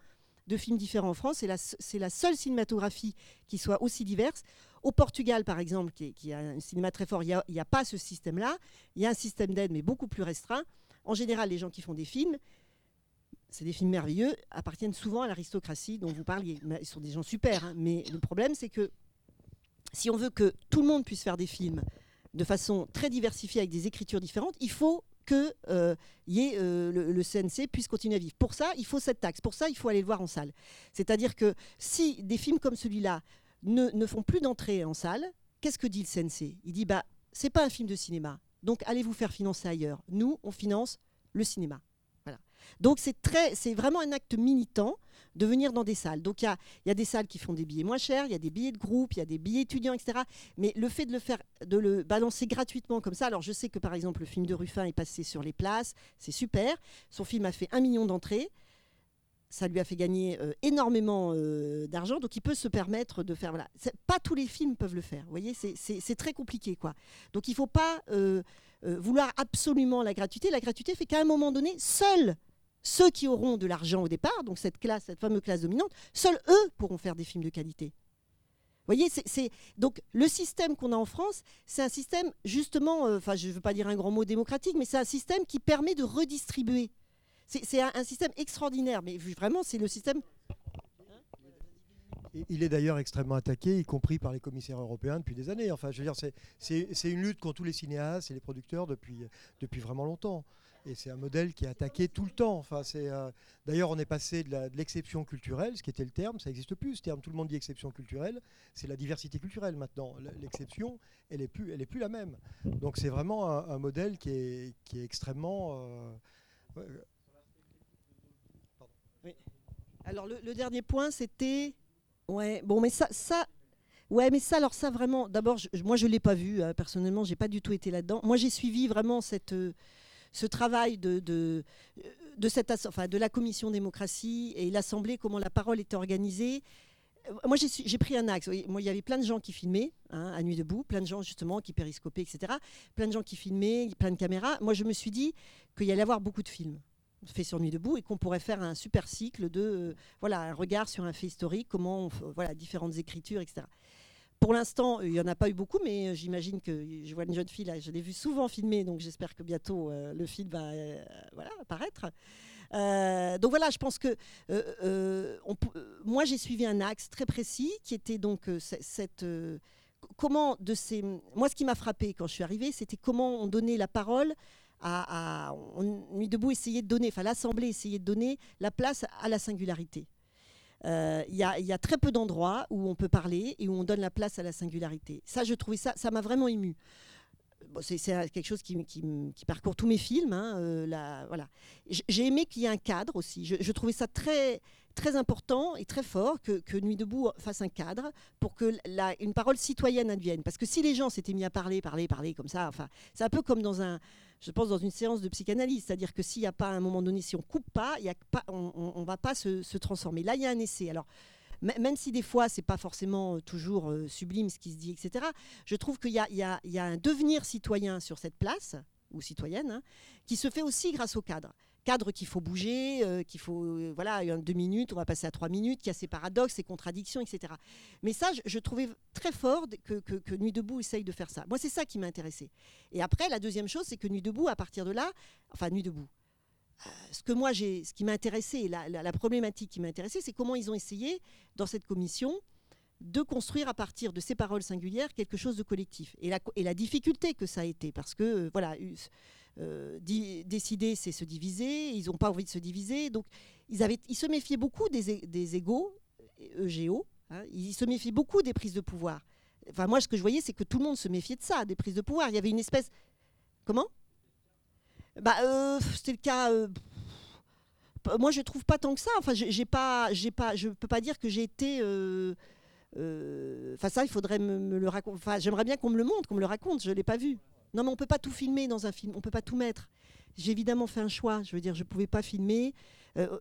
de films différents en France, c'est la seule cinématographie qui soit aussi diverse. Au Portugal, par exemple, qui, a un cinéma très fort, il n'y a, pas ce système-là. Il y a un système d'aide, mais beaucoup plus restreint. En général, les gens qui font des films, c'est des films merveilleux, appartiennent souvent à l'aristocratie dont vous parliez. Ils sont des gens super, hein. mais le problème, c'est que si on veut que tout le monde puisse faire des films de façon très diversifiée avec des écritures différentes, il faut que euh, euh, le CNC puisse continuer à vivre. Pour ça, il faut cette taxe. Pour ça, il faut aller le voir en salle. C'est-à-dire que si des films comme celui-là ne, font plus d'entrée en salle, qu'est-ce que dit le CNC Il dit bah c'est pas un film de cinéma, donc allez vous faire financer ailleurs? Nous, on finance le cinéma. Voilà. Donc c'est très, c'est vraiment un acte militant de venir dans des salles. Donc il y a, y a des salles qui font des billets moins chers, il y a des billets de groupe, il y a des billets étudiants, etc. Mais le fait de le faire, de le balancer gratuitement comme ça, alors je sais que par exemple le film de Ruffin est passé sur les places, c'est super. Son film a fait un million d'entrées. Ça lui a fait gagner euh, énormément euh, d'argent, donc il peut se permettre de faire. Pas tous les films peuvent le faire. Vous voyez, c'est- très compliqué, quoi. Donc il ne faut pas euh, vouloir absolument la gratuité. La gratuité fait qu'à un moment donné, seuls ceux qui auront de l'argent au départ, donc cette classe, cette fameuse classe dominante, seuls eux pourront faire des films de qualité. Vous voyez, donc le système qu'on a en France, c'est un système justement, enfin je ne veux pas dire un grand mot démocratique, mais c'est un système qui permet de redistribuer. C'est un, système extraordinaire, mais vraiment c'est le système. Il est d'ailleurs extrêmement attaqué, y compris par les commissaires européens depuis des années. Enfin, je veux dire, c'est- une lutte contre tous les cinéastes et les producteurs depuis, vraiment longtemps. Et c'est un modèle qui est attaqué tout le temps. Enfin, euh, D'ailleurs, on est passé de l'exception culturelle, ce qui était le terme, ça n'existe plus ce terme. Tout le monde dit exception culturelle, c'est la diversité culturelle maintenant. L'exception, elle n'est plus, plus la même. Donc c'est vraiment un, modèle qui est, qui est extrêmement... euh, ouais, Alors le, le dernier point, c'était, ouais, bon, mais ça, ça, ouais, mais ça, alors ça vraiment, d'abord, je- moi je l'ai pas vu euh, personnellement, j'ai pas du tout été là-dedans. Moi, j'ai suivi vraiment cette, euh, ce travail de, de, de cette, enfin, de la commission démocratie et l'assemblée, comment la parole était organisée. Euh, Moi, j'ai pris un axe. Moi, il y avait plein de gens qui filmaient hein, à nuit debout, plein de gens justement qui périscopaient, etc. Plein de gens qui filmaient, plein de caméras. Moi, je me suis dit qu'il y allait avoir beaucoup de films faits sur nuit debout et qu'on pourrait faire un super cycle de euh, voilà un regard sur un fait historique, comment voilà différentes écritures, etc. Pour l'instant, il n'y en a pas eu beaucoup, mais euh, j'imagine que je vois une jeune fille là, je l'ai vue souvent filmer, donc j'espère que bientôt euh, le film va voilà apparaître. Donc voilà, je pense que moi j'ai suivi un axe très précis qui était donc ce- cette comment de ces moi ce qui m'a frappé quand je suis arrivée, c'était comment on donnait la parole à, on, Nuit debout essayait de donner, enfin l'Assemblée essayait de donner la place à la singularité. Euh, Il y, y a très peu d'endroits où on peut parler et où on donne la place à la singularité. Ça, je trouvais ça, ça m'a vraiment ému. C'est quelque chose qui, qui parcourt tous mes films. hein, euh, voilà. J'ai aimé qu'il y ait un cadre aussi. Je, trouvais ça très, très important et très fort que, que Nuit debout fasse un cadre pour que la, une parole citoyenne advienne. Parce que si les gens s'étaient mis à parler, parler, parler comme ça, enfin, c'est un peu comme dans un, je pense, dans une séance de psychanalyse. C'est-à-dire que s'il n'y a pas, un moment donné, si on coupe pas, y a pas on ne va pas se, se transformer. Là, il y a un essai. Alors, même si des fois, c'est pas forcément euh, toujours euh, sublime ce qui se dit, etc., je trouve qu'il y a, y y un devenir citoyen sur cette place, ou citoyenne, hein, qui se fait aussi grâce au cadre. Cadre qu'il faut bouger, euh, qu'il faut, euh, voilà, deux minutes, on va passer à trois minutes, qui a ses paradoxes, ses contradictions, etc. Mais ça, je, trouvais très fort que, que, Nuit debout essaye de faire ça. Moi, c'est ça qui m'a intéressé. Et après, la deuxième chose, c'est que Nuit debout, à partir de là, enfin Nuit debout, ce que moi j'ai, ce qui m'a intéressé, la, la- la problématique qui m'a intéressé, c'est comment ils ont essayé dans cette commission de construire à partir de ces paroles singulières quelque chose de collectif. Et la, difficulté que ça a été, parce que euh, voilà, eu- euh, décider, c'est se diviser. Ils n'ont pas envie de se diviser, donc ils avaient, ils se méfiaient beaucoup des, égaux, EGO. hein, ils se méfiaient beaucoup des prises de pouvoir. Enfin, moi, ce que je voyais, c'est que tout le monde se méfiait de ça, des prises de pouvoir. Il y avait une espèce. Comment? Bah, euh, c'était le cas. euh, moi, je trouve pas tant que ça. Enfin, j'ai pas, j'ai pas, je peux pas dire que j'ai été. euh, Enfin, ça, il faudrait me, le raconter. Enfin, j'aimerais bien qu'on me le montre, qu'on me le raconte. Je l'ai pas vu. Non, mais on peut pas tout filmer dans un film. On peut pas tout mettre. J'ai évidemment fait un choix. Je veux dire, je pouvais pas filmer.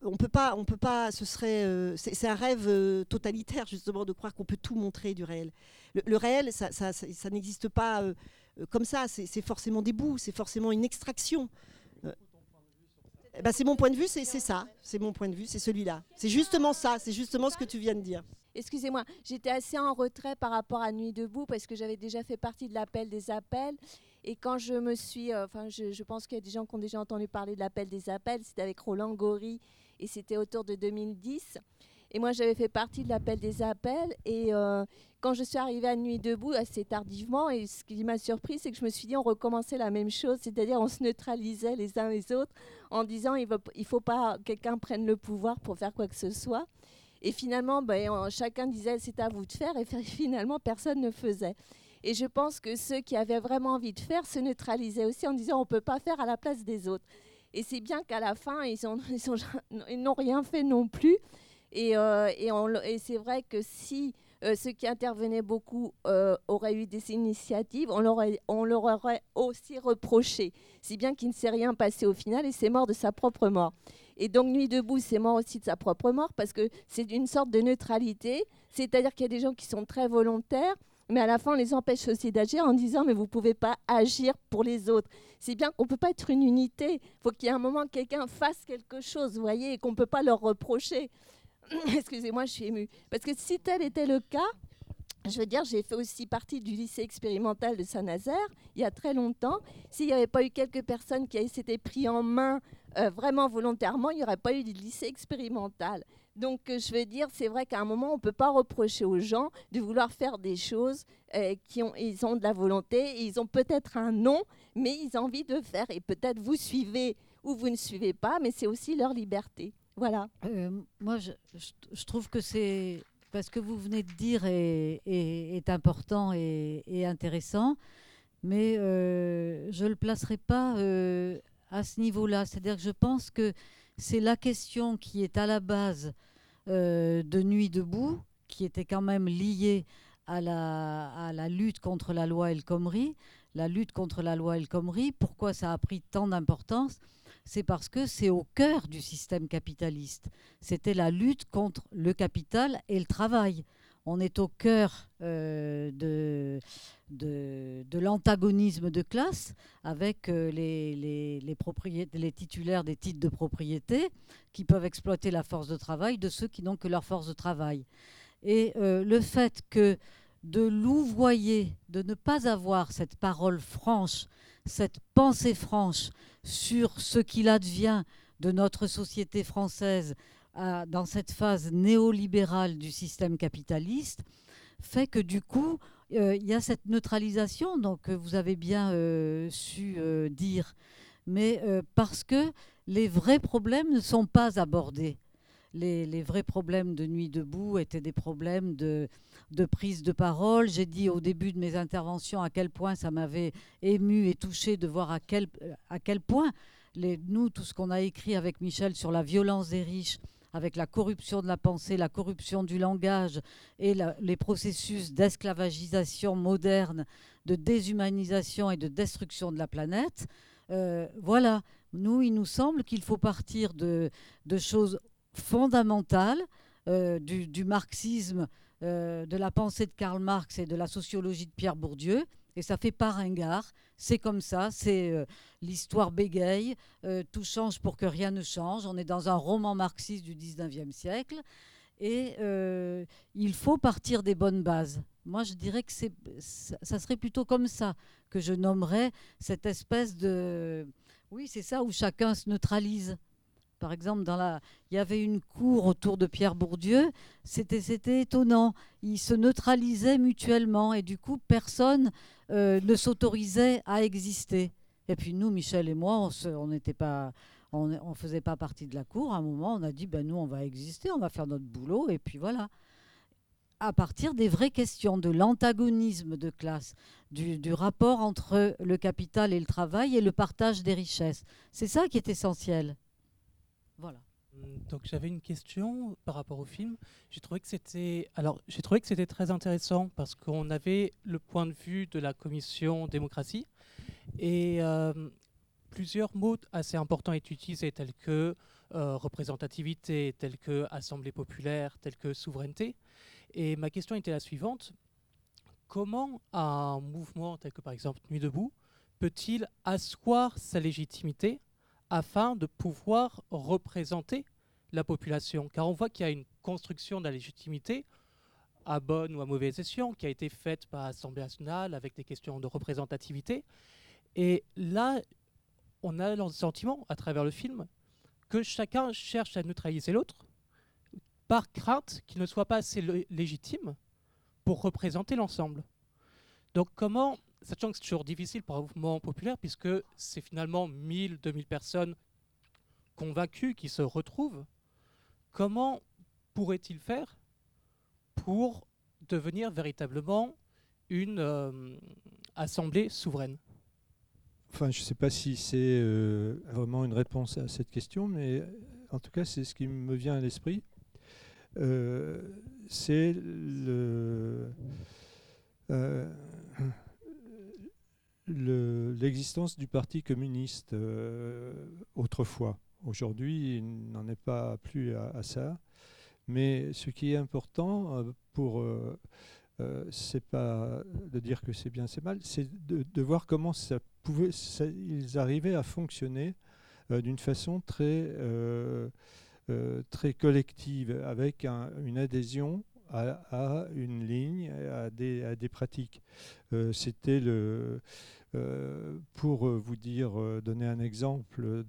On peut pas, on peut pas. Ce serait, c'est un rêve totalitaire justement de croire qu'on peut tout montrer du réel. Le, réel, ça, n'existe pas comme ça. C'est forcément des bouts. C'est forcément une extraction. Euh, eh ben, c'est mon point de vue. C'est c'est ça. C'est mon point de vue. C'est celui-là. C'est justement ça. C'est justement ce que tu viens de dire. Excusez-moi, j'étais assez en retrait par rapport à Nuit debout parce que j'avais déjà fait partie de l'appel des appels. Et quand je me suis, euh, enfin, je, je pense qu'il y a des gens qui ont déjà entendu parler de l'appel des appels. C'était avec Roland Gori et c'était autour de 2010. Et moi, j'avais fait partie de l'appel des appels. Et euh, quand je suis arrivée à Nuit debout assez tardivement, et ce qui m'a surpris, c'est que je me suis dit, on recommençait la même chose, c'est-à-dire on se neutralisait les uns les autres en disant, il ne faut pas que quelqu'un prenne le pouvoir pour faire quoi que ce soit. Et finalement, ben, chacun disait c'est à vous de faire, et fi- finalement, personne ne faisait. Et je pense que ceux qui avaient vraiment envie de faire se neutralisaient aussi en disant on ne peut pas faire à la place des autres. Et c'est bien qu'à la fin, ils n'ont rien fait non plus. Et, euh, et, c'est vrai que si euh, ceux qui intervenaient beaucoup euh, auraient eu des initiatives, on leur, aurait, aussi reproché. Si bien qu'il ne s'est rien passé au final et c'est mort de sa propre mort. Et donc Nuit debout, c'est mort aussi de sa propre mort parce que c'est une sorte de neutralité, c'est-à-dire qu'il y a des gens qui sont très volontaires, mais à la fin on les empêche aussi d'agir en disant mais vous pouvez pas agir pour les autres. C'est bien qu'on peut pas être une unité, il faut qu'il y ait un moment que quelqu'un fasse quelque chose, vous voyez, et qu'on peut pas leur reprocher. Excusez-moi, je suis émue. Parce que si tel était le cas, je veux dire, j'ai fait aussi partie du lycée expérimental de Saint-Nazaire il y a très longtemps. S'il n'y avait pas eu quelques personnes qui s'étaient pris en main euh, vraiment volontairement, il n'y aurait pas eu de lycée expérimental. Donc, euh, je veux dire, c'est vrai qu'à un moment, on ne peut pas reprocher aux gens de vouloir faire des choses euh, qui ont, ils ont de la volonté, ils ont peut-être un nom, mais ils ont envie de faire. Et peut-être vous suivez ou vous ne suivez pas, mais c'est aussi leur liberté. Voilà. Euh, moi, je, trouve que c'est parce que vous venez de dire est, important et, intéressant, mais euh, je ne le placerai pas euh, à ce niveau-là. C'est-à-dire que je pense que c'est la question qui est à la base de Nuit debout, qui était quand même liée à la, à la lutte contre la loi El Khomri. La lutte contre la loi El Khomri, pourquoi ça a pris tant d'importance? C'est parce que c'est au cœur du système capitaliste. C'était la lutte contre le capital et le travail. On est au cœur euh, de, de, l'antagonisme de classe avec euh, les, les titulaires des titres de propriété qui peuvent exploiter la force de travail de ceux qui n'ont que leur force de travail. Et euh, le fait que de louvoyer, de ne pas avoir cette parole franche, cette pensée franche sur ce qu'il advient de notre société française à- dans cette phase néolibérale du système capitaliste, fait que du coup, euh, il y a cette neutralisation, euh, vous avez bien euh, su euh, dire, mais euh, parce que les vrais problèmes ne sont pas abordés. Les, vrais problèmes de Nuit debout étaient des problèmes de, prise de parole. J'ai dit au début de mes interventions à quel point ça m'avait ému et touché de voir à quel, point nous, tout ce qu'on a écrit avec Michel sur la violence des riches, avec la corruption de la pensée, la corruption du langage et les processus d'esclavagisation moderne, de déshumanisation et de destruction de la planète, euh, voilà, nous, il nous semble qu'il faut partir de choses fondamentales, euh, du, marxisme, euh, de la pensée de Karl Marx et de la sociologie de Pierre Bourdieu, et ça fait pas ringard. C'est comme ça, c'est euh, l'histoire bégaye, tout change pour que rien ne change. On est dans un roman marxiste du 19e siècle et il faut partir des bonnes bases. Moi, je dirais que c'est, ça serait plutôt comme ça que je nommerais cette espèce de... Oui, c'est ça où chacun se neutralise. Par exemple, il y avait une cour autour de Pierre Bourdieu. C'était, c'était étonnant. Ils se neutralisaient mutuellement et du coup, personne euh, ne s'autorisait à exister. Et puis nous, Michel et moi, on n'était pas, on faisait pas partie de la cour. À un moment, on a dit, ben nous, on va exister, on va faire notre boulot, et puis voilà. À partir des vraies questions de l'antagonisme de classe, du rapport entre le capital et le travail et le partage des richesses. C'est ça qui est essentiel. Voilà. Donc j'avais une question par rapport au film. J'ai trouvé que c'était alors j'ai trouvé que c'était très intéressant parce qu'on avait le point de vue de la commission démocratie Et euh, plusieurs mots assez importants est utilisés, tels que euh, représentativité, tels que assemblée populaire, tels que souveraineté. Et ma question était la suivante. Comment un mouvement tel que par exemple Nuit debout peut-il asseoir sa légitimité afin de pouvoir représenter la population Car on voit qu'il y a une construction de la légitimité à bonne ou à mauvaise escient qui a été faite par l'Assemblée nationale avec des questions de représentativité. Et là, on a le sentiment, à travers le film, que chacun cherche à neutraliser l'autre par crainte qu'il ne soit pas assez légitime pour représenter l'ensemble. Donc comment, sachant que c'est toujours difficile pour un mouvement populaire, puisque c'est finalement 1000, 2000 personnes convaincues qui se retrouvent, comment pourrait-il faire pour devenir véritablement une euh, assemblée souveraine? Enfin, je ne sais pas si c'est euh, vraiment une réponse à cette question, mais en tout cas, c'est ce qui me vient à l'esprit. Euh, c'est l'existence du Parti communiste autrefois. Aujourd'hui, il n'en est pas plus à, ça. Mais ce qui est important pour euh, c'est pas de dire que c'est bien, c'est mal, c'est de, voir comment ça pouvait, ils arrivaient à fonctionner euh, d'une façon très, euh, très collective, avec une adhésion à, une ligne, à des, à des pratiques. C'était le pour vous dire, donner un exemple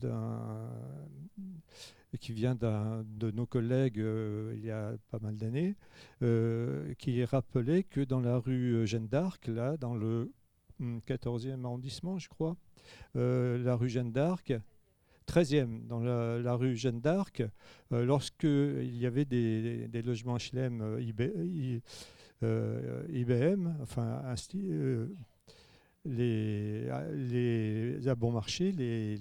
qui vient de nos collègues euh, il y a pas mal d'années, euh, qui rappelait que dans la rue Jeanne d'Arc, là, dans le 14e hum, arrondissement, je crois, euh, la rue Jeanne d'Arc, 13e, dans la, rue Jeanne d'Arc, lorsqu'il y avait des, logements HLM IBM, enfin, les, les, à bon marché, les,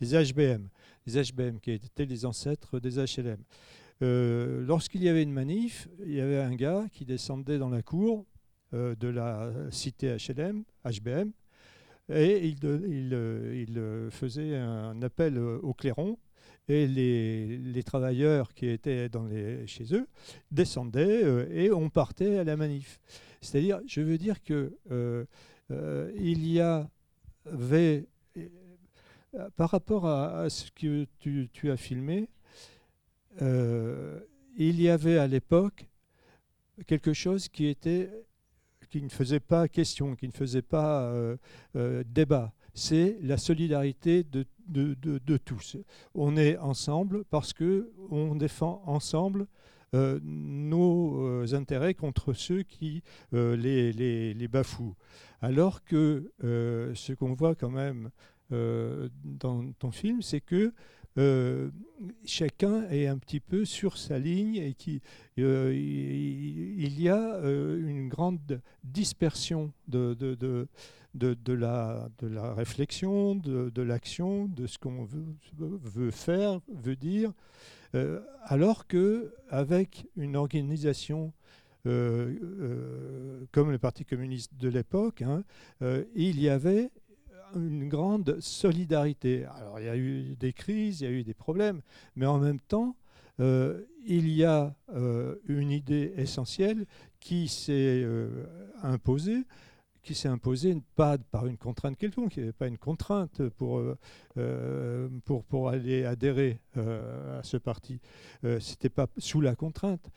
HBM, les HBM qui étaient les ancêtres des HLM. Euh, lorsqu'il y avait une manif, il y avait un gars qui descendait dans la cour euh, de la cité HLM, HBM, et il, il, faisait un appel au clairon. Et les, travailleurs qui étaient dans chez eux descendaient euh, et on partait à la manif. C'est-à-dire, je veux dire que il y avait euh, par rapport à, ce que tu, as filmé, euh, il y avait à l'époque quelque chose qui était qui ne faisait pas question, qui ne faisait pas euh, débat. C'est la solidarité de, de, tous. On est ensemble parce que on défend ensemble nos intérêts contre ceux qui les, les, les, bafouent. Alors que ce qu'on voit quand même euh, dans ton film, c'est que euh, chacun est un petit peu sur sa ligne et qu'il euh, il y a une grande dispersion de, de, de, de, la, de la réflexion, de, l'action, de ce qu'on veut, veut, faire, veut dire, alors que avec une organisation comme le Parti communiste de l'époque, hein, il y avait une grande solidarité. Alors il y a eu des crises, il y a eu des problèmes, mais en même temps, euh, il y a euh, une idée essentielle qui s'est euh, imposée, qui s'est imposée pas par une contrainte quelconque, il n'y avait pas une contrainte pour, pour, pour aller adhérer à ce parti. Ce n'était pas sous la contrainte.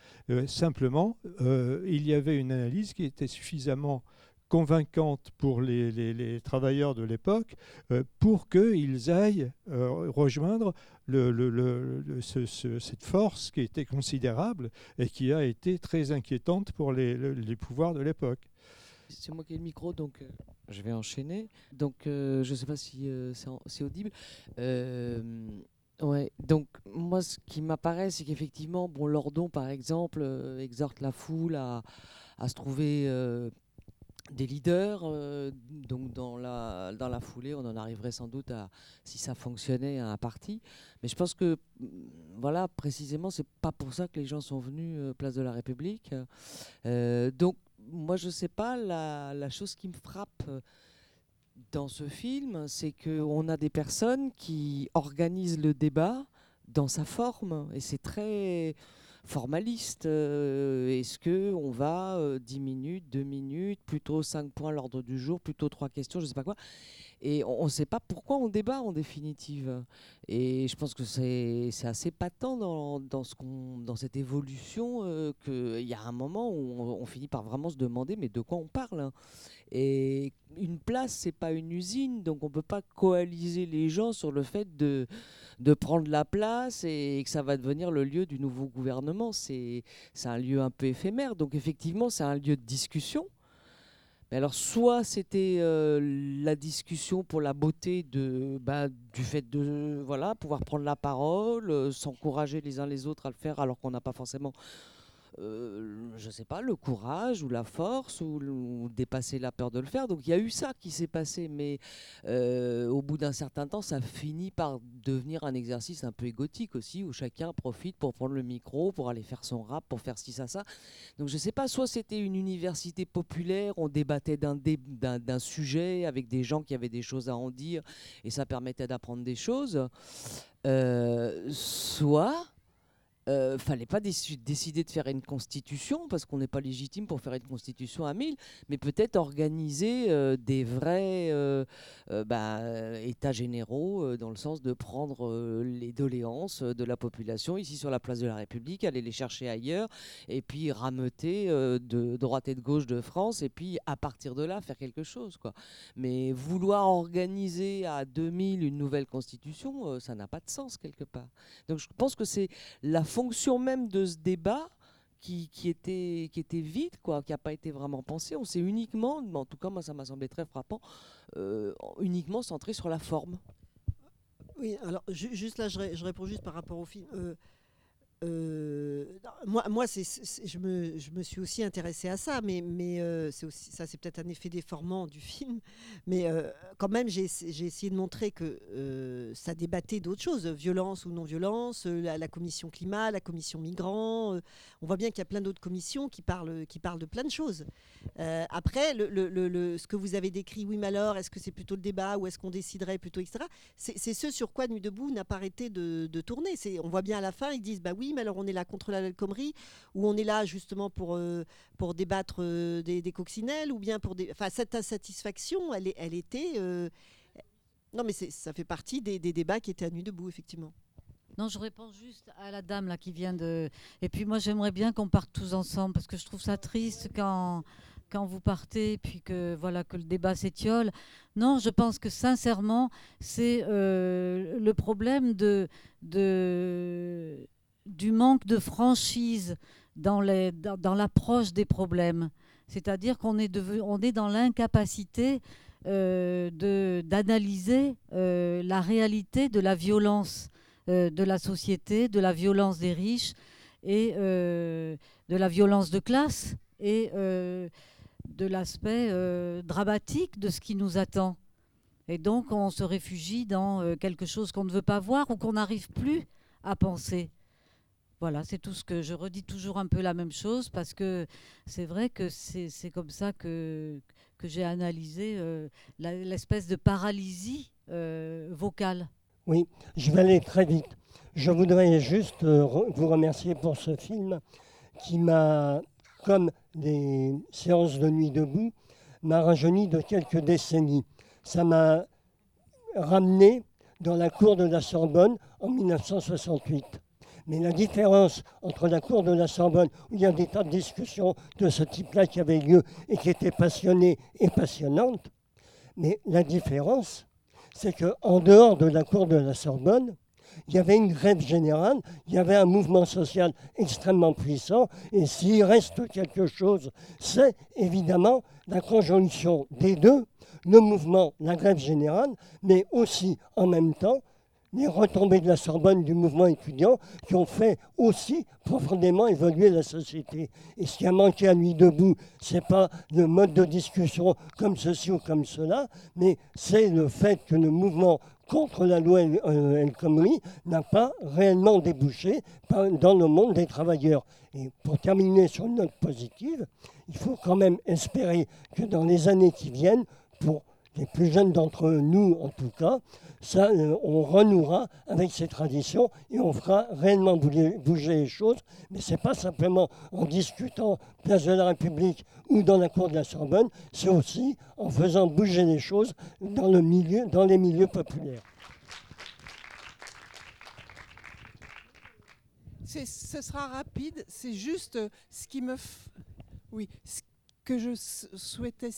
simplement, il y avait une analyse qui était suffisamment convaincante pour les, travailleurs de l'époque euh, pour qu'ils aillent euh, rejoindre le, cette force qui était considérable et qui a été très inquiétante pour les, pouvoirs de l'époque. C'est moi qui ai le micro, donc euh, je vais enchaîner. Donc je ne sais pas si c'est audible. Ouais, donc moi ce qui m'apparaît, c'est qu'effectivement, bon, Lordon par exemple exhorte la foule à, à se trouver des leaders. Euh, donc dans la, dans la foulée, on en arriverait sans doute à, si ça fonctionnait, à un parti. Mais je pense que, mm, voilà, précisément, c'est pas pour ça que les gens sont venus euh, place de la République. Euh, donc moi, je sais pas, la, chose qui me frappe dans ce film, c'est qu'on a des personnes qui organisent le débat dans sa forme, et c'est très formaliste. Euh, Est-ce que on va euh, 10 minutes, 2 minutes, plutôt 5 points à l'ordre du jour, plutôt 3 questions, je sais pas quoi. Et on ne sait pas pourquoi on débat en définitive. Et je pense que c'est assez patent dans, cette évolution euh, qu'il y a un moment où on, finit par vraiment se demander mais de quoi on parle hein. Et une place, c'est pas une usine, donc on peut pas coaliser les gens sur le fait de, prendre la place et que ça va devenir le lieu du nouveau gouvernement. C'est un lieu un peu éphémère, donc effectivement, c'est un lieu de discussion. Mais alors, soit c'était euh, la discussion pour la beauté de, bah, du fait de voilà, pouvoir prendre la parole, euh, s'encourager les uns les autres à le faire alors qu'on n'a pas forcément, euh, je sais pas, le courage ou la force ou, dépasser la peur de le faire. Donc il y a eu ça qui s'est passé, mais euh, au bout d'un certain temps, ça finit par devenir un exercice un peu égotique aussi, où chacun profite pour prendre le micro, pour aller faire son rap, pour faire ci, ça, ça. Donc je sais pas, soit c'était une université populaire, on débattait d'un dé- d'un d'un sujet avec des gens qui avaient des choses à en dire, et ça permettait d'apprendre des choses, euh, soit euh, fallait pas déci- décider de faire une constitution parce qu'on n'est pas légitime pour faire une constitution à 1000, mais peut-être organiser euh, des vrais euh, euh, bah, états généraux dans le sens de prendre les doléances de la population ici sur la place de la République, aller les chercher ailleurs et puis rameuter de droite et de gauche de France et puis à partir de là faire quelque chose quoi. Mais vouloir organiser à 2000 une nouvelle constitution, ça n'a pas de sens quelque part. Donc je pense que c'est la fonction même de ce débat qui, était, qui était vide, quoi, qui n'a pas été vraiment pensé. On s'est uniquement, en tout cas moi ça m'a semblé très frappant, euh, uniquement centré sur la forme. Oui, alors ju- juste là, je réponds juste par rapport au film. Euh, euh, moi, moi je, me, je me suis aussi intéressée à ça, mais, mais euh, aussi, ça, c'est peut-être un effet déformant du film. Mais euh, quand même, j'ai, essa- j'ai essayé de montrer que euh, ça débattait d'autres choses, violence ou non-violence, la, commission climat, la commission migrants. on voit bien qu'il y a plein d'autres commissions qui parlent, qui parlent de plein de choses. Après, le, le- le- ce que vous avez décrit, oui, mais alors, est-ce que c'est plutôt le débat ou est-ce qu'on déciderait plutôt, etc. C'est ce sur quoi Nuit debout n'a pas arrêté de, de tourner. On voit bien à la fin, ils disent, bah oui, mais alors on est là contre la Comrie, ou on est là justement pour, euh, débattre euh, des, coccinelles, ou bien pour des... Enfin, cette insatisfaction, elle, était... euh, Non, mais ça fait partie des, débats qui étaient à Nuit debout, effectivement. Non, je réponds juste à la dame là qui vient de. Et puis moi, j'aimerais bien qu'on parte tous ensemble parce que je trouve ça triste quand vous partez, puis que voilà que le débat s'étiole. Non, je pense que sincèrement, c'est le problème de du manque de franchise dans l'approche des problèmes. C'est-à-dire qu'on est dans l'incapacité euh, d'analyser euh, la réalité de la violence euh, de la société, de la violence des riches et de la violence de classe et de l'aspect dramatique de ce qui nous attend. Et donc on se réfugie dans quelque chose qu'on ne veut pas voir ou qu'on n'arrive plus à penser. Voilà, c'est tout ce que je redis toujours un peu la même chose parce que c'est vrai que c'est comme ça que, que j'ai analysé euh, l'espèce de paralysie euh, vocale. Oui, je vais aller très vite. Je voudrais juste euh, vous remercier pour ce film qui m'a, comme les séances de nuit debout, m'a rajeuni de quelques décennies. Ça m'a ramené dans la cour de la Sorbonne en 1968. Mais la différence entre la cour de la Sorbonne, où il y a des tas de discussions de ce type-là qui avaient lieu et qui étaient passionnées et passionnantes, mais la différence, c'est qu'en dehors de la cour de la Sorbonne, il y avait une grève générale, il y avait un mouvement social extrêmement puissant, et s'il reste quelque chose, c'est évidemment la conjonction des deux, le mouvement, la grève générale, mais aussi en même temps les retombées de la Sorbonne du mouvement étudiant qui ont fait aussi profondément évoluer la société. Et ce qui a manqué à Nuit debout, c'est pas le mode de discussion comme ceci ou comme cela, mais c'est le fait que le mouvement contre la loi El, euh, El Khomri n'a pas réellement débouché dans le monde des travailleurs. Et pour terminer sur une note positive, il faut quand même espérer que dans les années qui viennent, pour les plus jeunes d'entre nous en tout cas, ça, euh, on renouera avec ces traditions et on fera réellement bouger, les choses. Mais ce n'est pas simplement en discutant place de la République ou dans la cour de la Sorbonne, c'est aussi en faisant bouger les choses dans, le milieu, dans les milieux populaires. Ce sera rapide. C'est juste ce qui me, oui, que je souhaitais,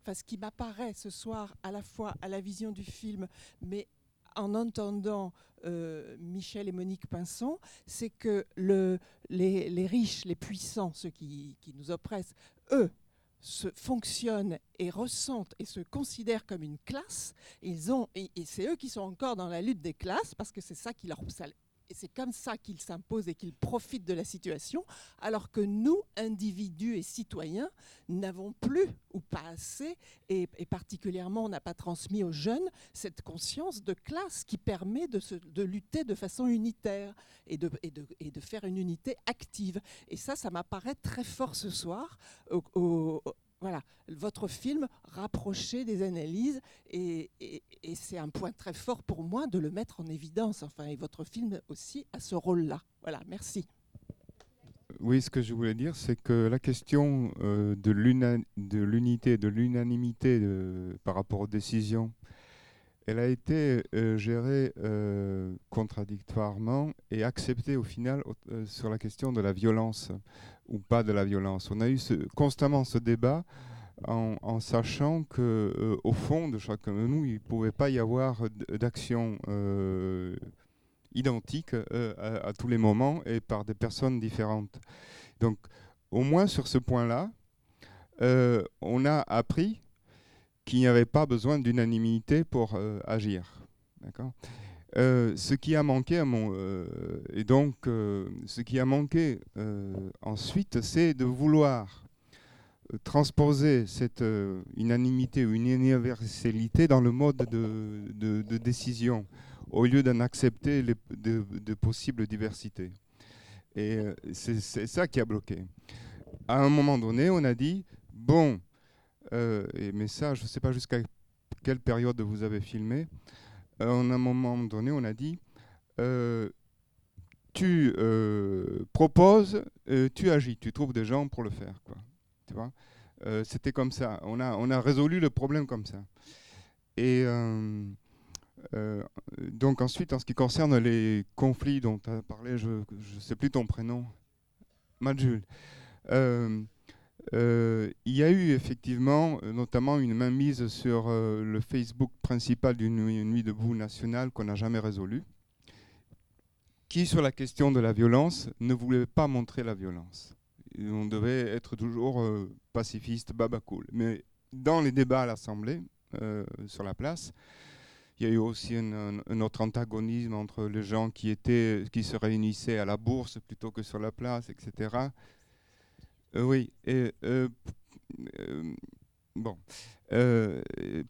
enfin ce qui m'apparaît ce soir à la fois à la vision du film, mais en entendant euh, Michel et Monique Pinson, c'est que le, les, riches, les puissants, ceux qui, nous oppressent, eux, se fonctionnent et ressentent et se considèrent comme une classe. Ils ont, et, et c'est eux qui sont encore dans la lutte des classes parce que c'est ça qui leur, ça- et c'est comme ça qu'ils s'imposent et qu'ils profitent de la situation, alors que nous, individus et citoyens, n'avons plus ou pas assez, et, particulièrement on n'a pas transmis aux jeunes cette conscience de classe qui permet de, se- de lutter de façon unitaire et de, et, de, et de faire une unité active. Et ça, ça m'apparaît très fort ce soir. Voilà, votre film rapproché des analyses et, c'est un point très fort pour moi de le mettre en évidence. Enfin, et votre film aussi a ce rôle-là. Voilà, merci. Oui, ce que je voulais dire, c'est que la question euh, de l'unité, de l'unanimité de- par rapport aux décisions, elle a été euh, gérée euh, contradictoirement et acceptée au final euh, sur la question de la violence ou pas de la violence. On a eu constamment ce débat en, sachant que au fond de chacun de nous, il ne pouvait pas y avoir d'action identique à, tous les moments et par des personnes différentes. Donc, au moins sur ce point-là, on a appris qu'il n'y avait pas besoin d'unanimité pour euh, agir. D'accord? Euh, ce qui a manqué à mon euh, et donc ce qui a manqué ensuite, c'est de vouloir transposer cette unanimité ou une universalité dans le mode de, décision, au lieu d'en accepter les, de, possibles diversités. Et c'est ça qui a bloqué. À un moment donné, on a dit, bon, euh, mais ça, je ne sais pas jusqu'à quelle période vous avez filmé, euh, à un moment donné, on a dit, euh, tu proposes, tu agis, tu trouves des gens pour le faire. Tu vois? C'était comme ça. On a, on a résolu le problème comme ça. Et donc ensuite, en ce qui concerne les conflits dont tu as parlé, je ne sais plus ton prénom, Majul. Euh, il y a eu effectivement euh, notamment une mainmise sur euh, le Facebook principal d'une nuit, nuit debout nationale qu'on n'a jamais résolu, qui sur la question de la violence ne voulait pas montrer la violence. On devait être toujours euh, pacifiste, baba cool. Mais dans les débats à l'Assemblée, sur la place, il y a eu aussi un- un autre antagonisme entre les gens qui, étaient, qui se réunissaient à la bourse plutôt que sur la place, etc. Euh, oui, et euh, euh, bon,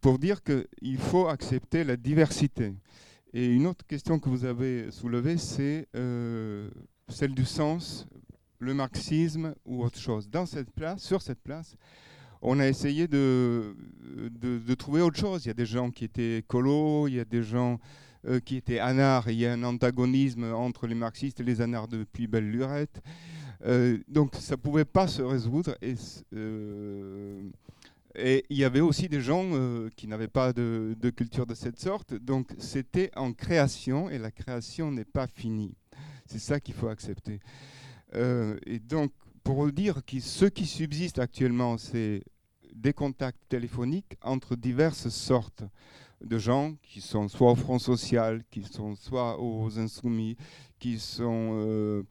pour dire qu'il faut accepter la diversité. Et une autre question que vous avez soulevée, c'est celle du sens, le marxisme ou autre chose. Dans cette place, sur cette place, on a essayé de, de, de trouver autre chose. Il y a des gens qui étaient écolos, il y a des gens euh, qui étaient anards, il y a un antagonisme entre les marxistes et les anards depuis belle lurette. Euh, donc ça ne pouvait pas se résoudre. Euh, et il y avait aussi des gens qui n'avaient pas de, culture de cette sorte. Donc c'était en création et la création n'est pas finie. C'est ça qu'il faut accepter. Et donc, pour dire que ce qui subsiste actuellement, c'est des contacts téléphoniques entre diverses sortes de gens qui sont soit au Front Social, qui sont soit aux Insoumis, qui sont... euh,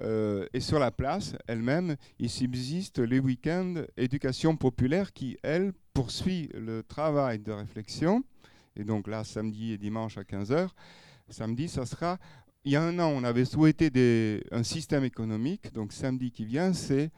euh, et sur la place elle-même, il subsiste les week-ends éducation populaire qui, elle, poursuit le travail de réflexion. Et donc là, samedi et dimanche à 15h. Samedi, ça sera... Il y a un an, on avait souhaité un système économique. Donc samedi qui vient, c'est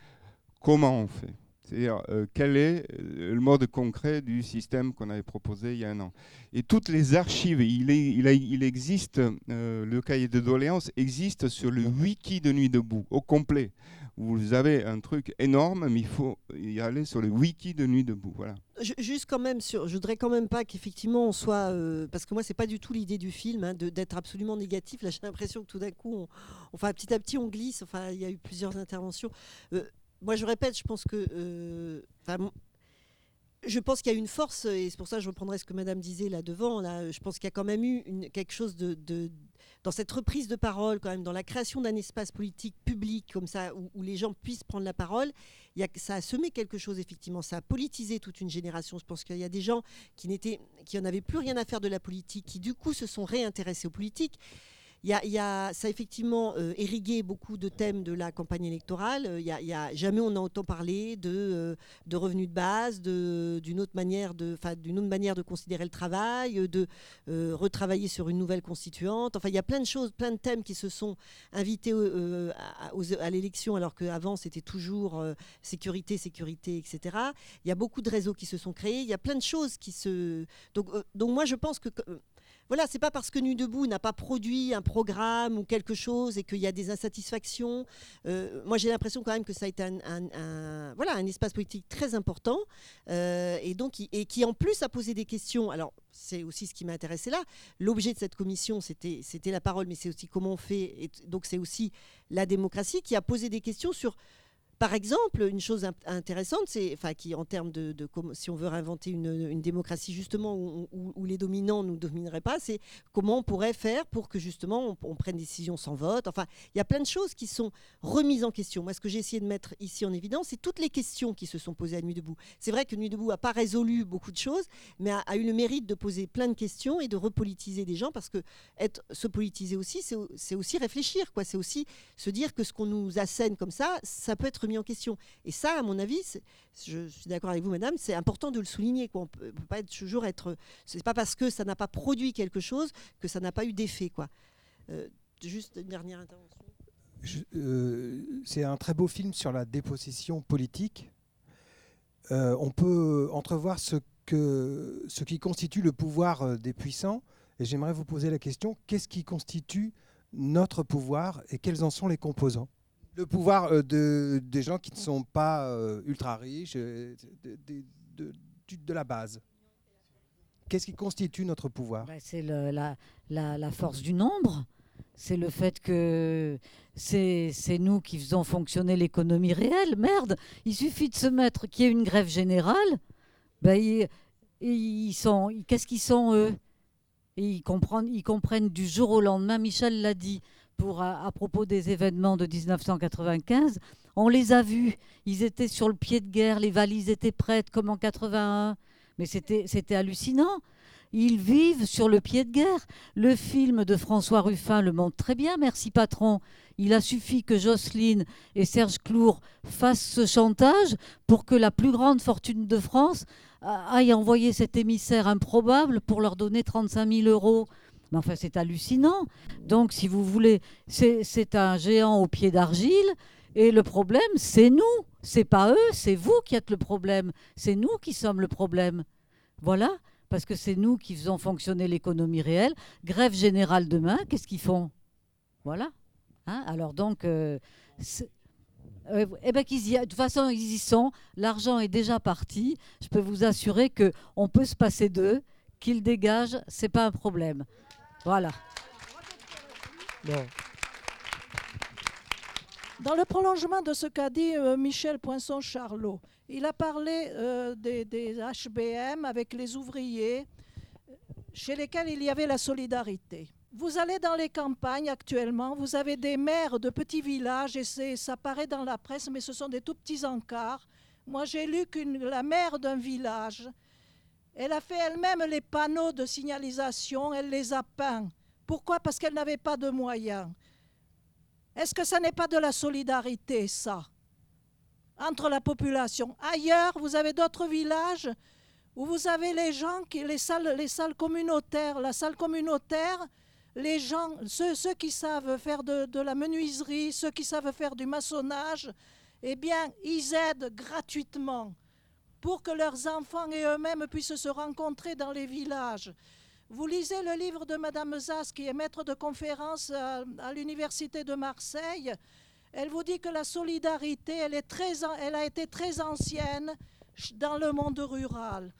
comment on fait. C'est-à-dire euh, quel est euh, le mode concret du système qu'on avait proposé il y a un an. Et toutes les archives, il, existe, euh, le cahier de doléances existe sur le wiki de Nuit debout, au complet. Vous avez un truc énorme, mais il faut y aller sur le wiki de Nuit debout. Voilà. ju- juste quand même sur, je voudrais quand même pas qu'effectivement on soit, parce que moi c'est pas du tout l'idée du film hein, d'être absolument négatif. Là j'ai l'impression que tout d'un coup, on, enfin petit à petit on glisse. Enfin il y a eu plusieurs interventions. Moi je répète, je pense que, euh, je pense qu'il y a une force et c'est pour ça que je reprendrai ce que Madame disait là devant. Là, je pense qu'il y a quand même eu quelque chose dans cette reprise de parole, quand même, dans la création d'un espace politique public comme ça, où, les gens puissent prendre la parole. Ça a semé quelque chose effectivement. Ça a politisé toute une génération. Je pense qu'il y a des gens qui n'étaient, qui en avaient plus rien à faire de la politique, qui du coup se sont réintéressés aux politiques. Y y a- ça a effectivement euh, érigué beaucoup de thèmes de la campagne électorale. Euh, y a, jamais on a autant parlé de, euh, revenus de base, d'une autre manière de, d'une autre manière de considérer le travail, euh, de retravailler sur une nouvelle constituante. Enfin, il y a plein de choses, plein de thèmes qui se sont invités à, à l'élection, alors qu'avant c'était toujours sécurité, sécurité, etc. Il y a beaucoup de réseaux qui se sont créés. Il y a plein de choses qui se. Donc, donc moi je pense que voilà, c'est pas parce que Nuit debout n'a pas produit un programme ou quelque chose et qu'il y a des insatisfactions. Euh, moi, j'ai l'impression quand même que ça a été un, voilà, un espace politique très important euh, et donc et qui en plus a posé des questions. Alors, c'est aussi ce qui m'a intéressé là. L'objet de cette commission, c'était la parole, mais c'est aussi comment on fait. Et donc, c'est aussi la démocratie qui a posé des questions sur par exemple, une chose int- intéressante, c'est, enfin, qui en termes de, si on veut réinventer une, démocratie justement où, les dominants ne nous domineraient pas, c'est comment on pourrait faire pour que justement on, prenne des décisions sans vote. Enfin, il y a plein de choses qui sont remises en question. Moi, ce que j'ai essayé de mettre ici en évidence, c'est toutes les questions qui se sont posées à Nuit debout. C'est vrai que Nuit debout n'a pas résolu beaucoup de choses, mais a, a eu le mérite de poser plein de questions et de repolitiser des gens parce que être, se politiser aussi, c'est au- c'est aussi réfléchir, quoi. C'est aussi se dire que ce qu'on nous assène comme ça, ça peut être en question. Et ça, à mon avis, je suis d'accord avec vous, madame, c'est important de le souligner. Quoi. On peut, peut pas toujours être. Pas parce que ça n'a pas produit quelque chose que ça n'a pas eu d'effet, quoi. Euh, juste une dernière intervention. Euh, c'est un très beau film sur la dépossession politique. Euh, on peut entrevoir ce, que, ce qui constitue le pouvoir des puissants. Et j'aimerais vous poser la question, qu'est-ce qui constitue notre pouvoir et quels en sont les composants? Le pouvoir euh, de, des gens qui ne sont pas euh, ultra riches, euh, de, de- de- la base. Qu'est-ce qui constitue notre pouvoir? Bah, c'est la, la- la force du nombre. C'est le fait que c'est nous qui faisons fonctionner l'économie réelle. Merde, il suffit de se mettre qu'il y ait une grève générale. Ben, ils, ils sont, qu'est-ce qu'ils sont eux? Ils comprennent, ils comprennent du jour au lendemain. Michel l'a dit à, propos des événements de 1995. On les a vus. Ils étaient sur le pied de guerre. Les valises étaient prêtes comme en 81. Mais c'était hallucinant. Ils vivent sur le pied de guerre. Le film de François Ruffin le montre très bien, merci patron. Il a suffi que Jocelyne et Serge Clour fassent ce chantage pour que la plus grande fortune de France aille envoyer cet émissaire improbable pour leur donner 35 000 euros. Mais enfin, c'est hallucinant. Donc, si vous voulez, c'est un géant au pied d'argile. Et le problème, c'est nous. C'est pas eux, c'est vous qui êtes le problème. C'est nous qui sommes le problème. Voilà, parce que c'est nous qui faisons fonctionner l'économie réelle. Grève générale demain, qu'est-ce qu'ils font? Voilà. Hein? Alors donc, euh, euh, eh ben de toute façon, ils y sont. L'argent est déjà parti. Je peux vous assurer que on peut se passer d'eux, qu'ils dégagent, c'est pas un problème. Voilà. Dans le prolongement de ce qu'a dit euh, Michel Poinçon-Charlot, il a parlé euh, des, HBM avec les ouvriers chez lesquels il y avait la solidarité. Vous allez dans les campagnes actuellement, vous avez des maires de petits villages, et ça paraît dans la presse, mais ce sont des tout petits encarts. Moi, j'ai lu que la maire d'un village, elle a fait elle-même les panneaux de signalisation, elle les a peints. Pourquoi? Parce qu'elle n'avait pas de moyens. Est-ce que ça n'est pas de la solidarité, ça Entre la population? Ailleurs, vous avez d'autres villages où vous avez les gens, qui, les, salles, les salles communautaires. La salle communautaire, les gens, ceux, qui savent faire de, de la menuiserie, ceux qui savent faire du maçonnage, eh bien, ils aident gratuitement pour que leurs enfants et eux-mêmes puissent se rencontrer dans les villages. Vous lisez le livre de Madame Zas, qui est maître de conférence à, l'Université de Marseille. Elle vous dit que la solidarité, elle, est très, elle a été très ancienne dans le monde rural.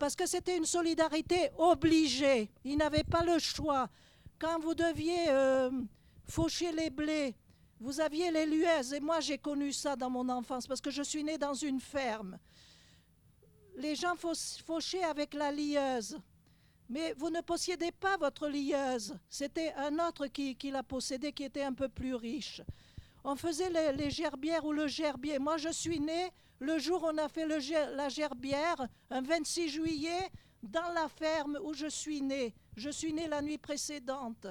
Parce que c'était une solidarité obligée. Ils n'avaient pas le choix. Quand vous deviez euh, faucher les blés, vous aviez les lueuses. Et moi, j'ai connu ça dans mon enfance parce que je suis née dans une ferme. Les gens fauch- fauchaient avec la lieuse. Mais vous ne possédez pas votre lieuse. C'était un autre qui, qui la possédait, qui était un peu plus riche. On faisait les, gerbières ou le gerbier. Moi, je suis née le jour où on a fait la gerbière, un 26 juillet, dans la ferme où je suis née. Je suis née la nuit précédente.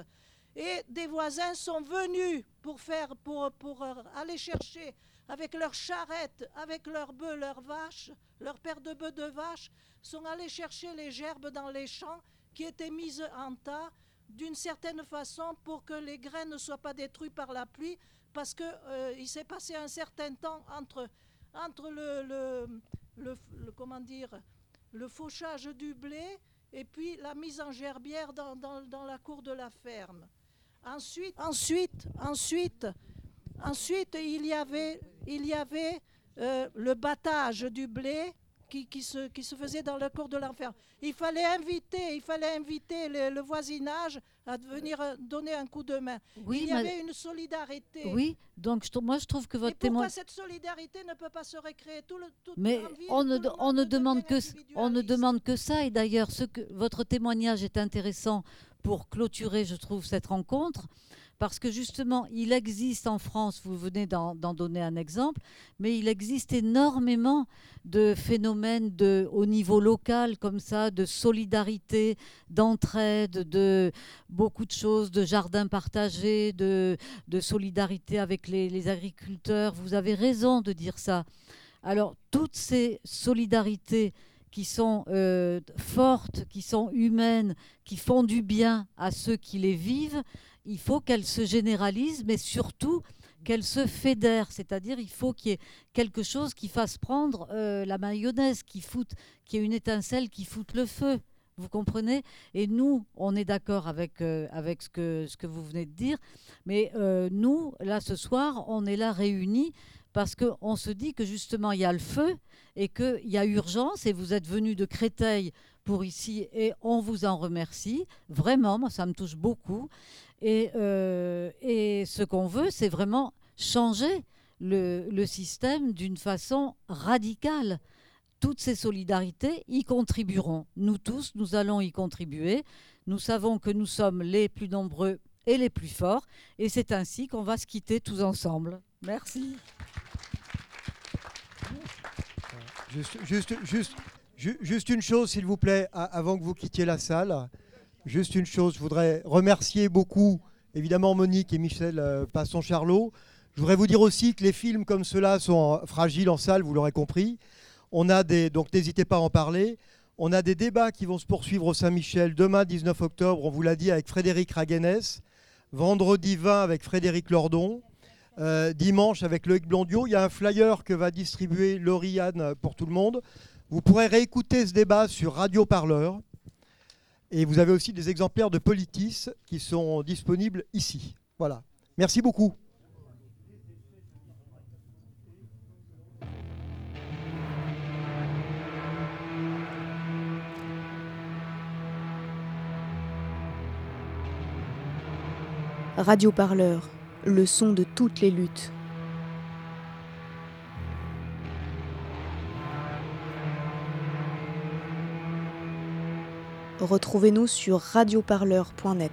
Et des voisins sont venus pour, faire, pour, pour euh, aller chercher avec leurs charrettes, avec leurs bœufs, leurs vaches, leurs paires de bœufs de vaches, sont allés chercher les gerbes dans les champs qui étaient mises en tas d'une certaine façon pour que les graines ne soient pas détruites par la pluie, parce qu'il s'est passé un certain temps entre, entre le, le, le- comment dire, le fauchage du blé et puis la mise en gerbière dans- dans la cour de la ferme. Ensuite, ensuite, ensuite, ensuite, il y avait, il y avait euh, le battage du blé qui, qui se, qui se faisait dans le cours de ferme. Il fallait inviter, il fallait inviter le, le voisinage à venir euh, donner un coup de main. Oui, il y avait une solidarité. Oui, donc je moi je trouve que Et votre pourquoi témoin. cette solidarité ne peut pas se recréer tout le, tout Mais ville, on ne, tout le on ne demande que on ne demande que ça et d'ailleurs votre témoignage est intéressant pour clôturer je trouve cette rencontre parce que justement il existe en France vous venez d'en donner un exemple mais il existe énormément de phénomènes au niveau local comme ça de solidarité d'entraide de beaucoup de choses de jardins partagés de, solidarité avec les, les agriculteurs. Vous avez raison de dire ça. Alors, toutes ces solidarités qui sont euh, fortes, qui sont humaines, qui font du bien à ceux qui les vivent, il faut qu'elles se généralisent, mais surtout qu'elles se fédèrent. C'est-à-dire, il faut qu'il y ait quelque chose qui fasse prendre euh, la mayonnaise, qui foute, qui ait une étincelle qui foute le feu. Vous comprenez? Et nous, on est d'accord avec, euh, ce, que, vous venez de dire, mais euh, nous, là, ce soir, on est là réunis parce qu'on se dit que justement il y a le feu et qu'il y a urgence et vous êtes venu de Créteil pour ici et on vous en remercie. Vraiment, moi ça me touche beaucoup. Et, euh, et ce qu'on veut, c'est vraiment changer le, le système d'une façon radicale. Toutes ces solidarités y contribueront. Nous tous, nous allons y contribuer. Nous savons que nous sommes les plus nombreux et les plus forts. Et c'est ainsi qu'on va se quitter tous ensemble. Merci. Juste, juste, juste, ju- juste une chose, s'il vous plaît, avant que vous quittiez la salle. Juste une chose, je voudrais remercier beaucoup, évidemment, Monique et Michel euh, Passon-Charlot. Je voudrais vous dire aussi que les films comme ceux-là sont euh, fragiles en salle, vous l'aurez compris. On a des, donc n'hésitez pas à en parler. On a des débats qui vont se poursuivre au Saint-Michel demain, 19 octobre, on vous l'a dit, avec Frédéric Raguenès. Vendredi 20 avec Frédéric Lordon. Euh, dimanche avec Loïc Blondiot. Il y a un flyer que va distribuer Lauriane pour tout le monde. Vous pourrez réécouter ce débat sur Radio Parleur. Et vous avez aussi des exemplaires de Politis qui sont disponibles ici. Voilà. Merci beaucoup. Radio Parleur, le son de toutes les luttes. Retrouvez-nous sur radioparleur.net.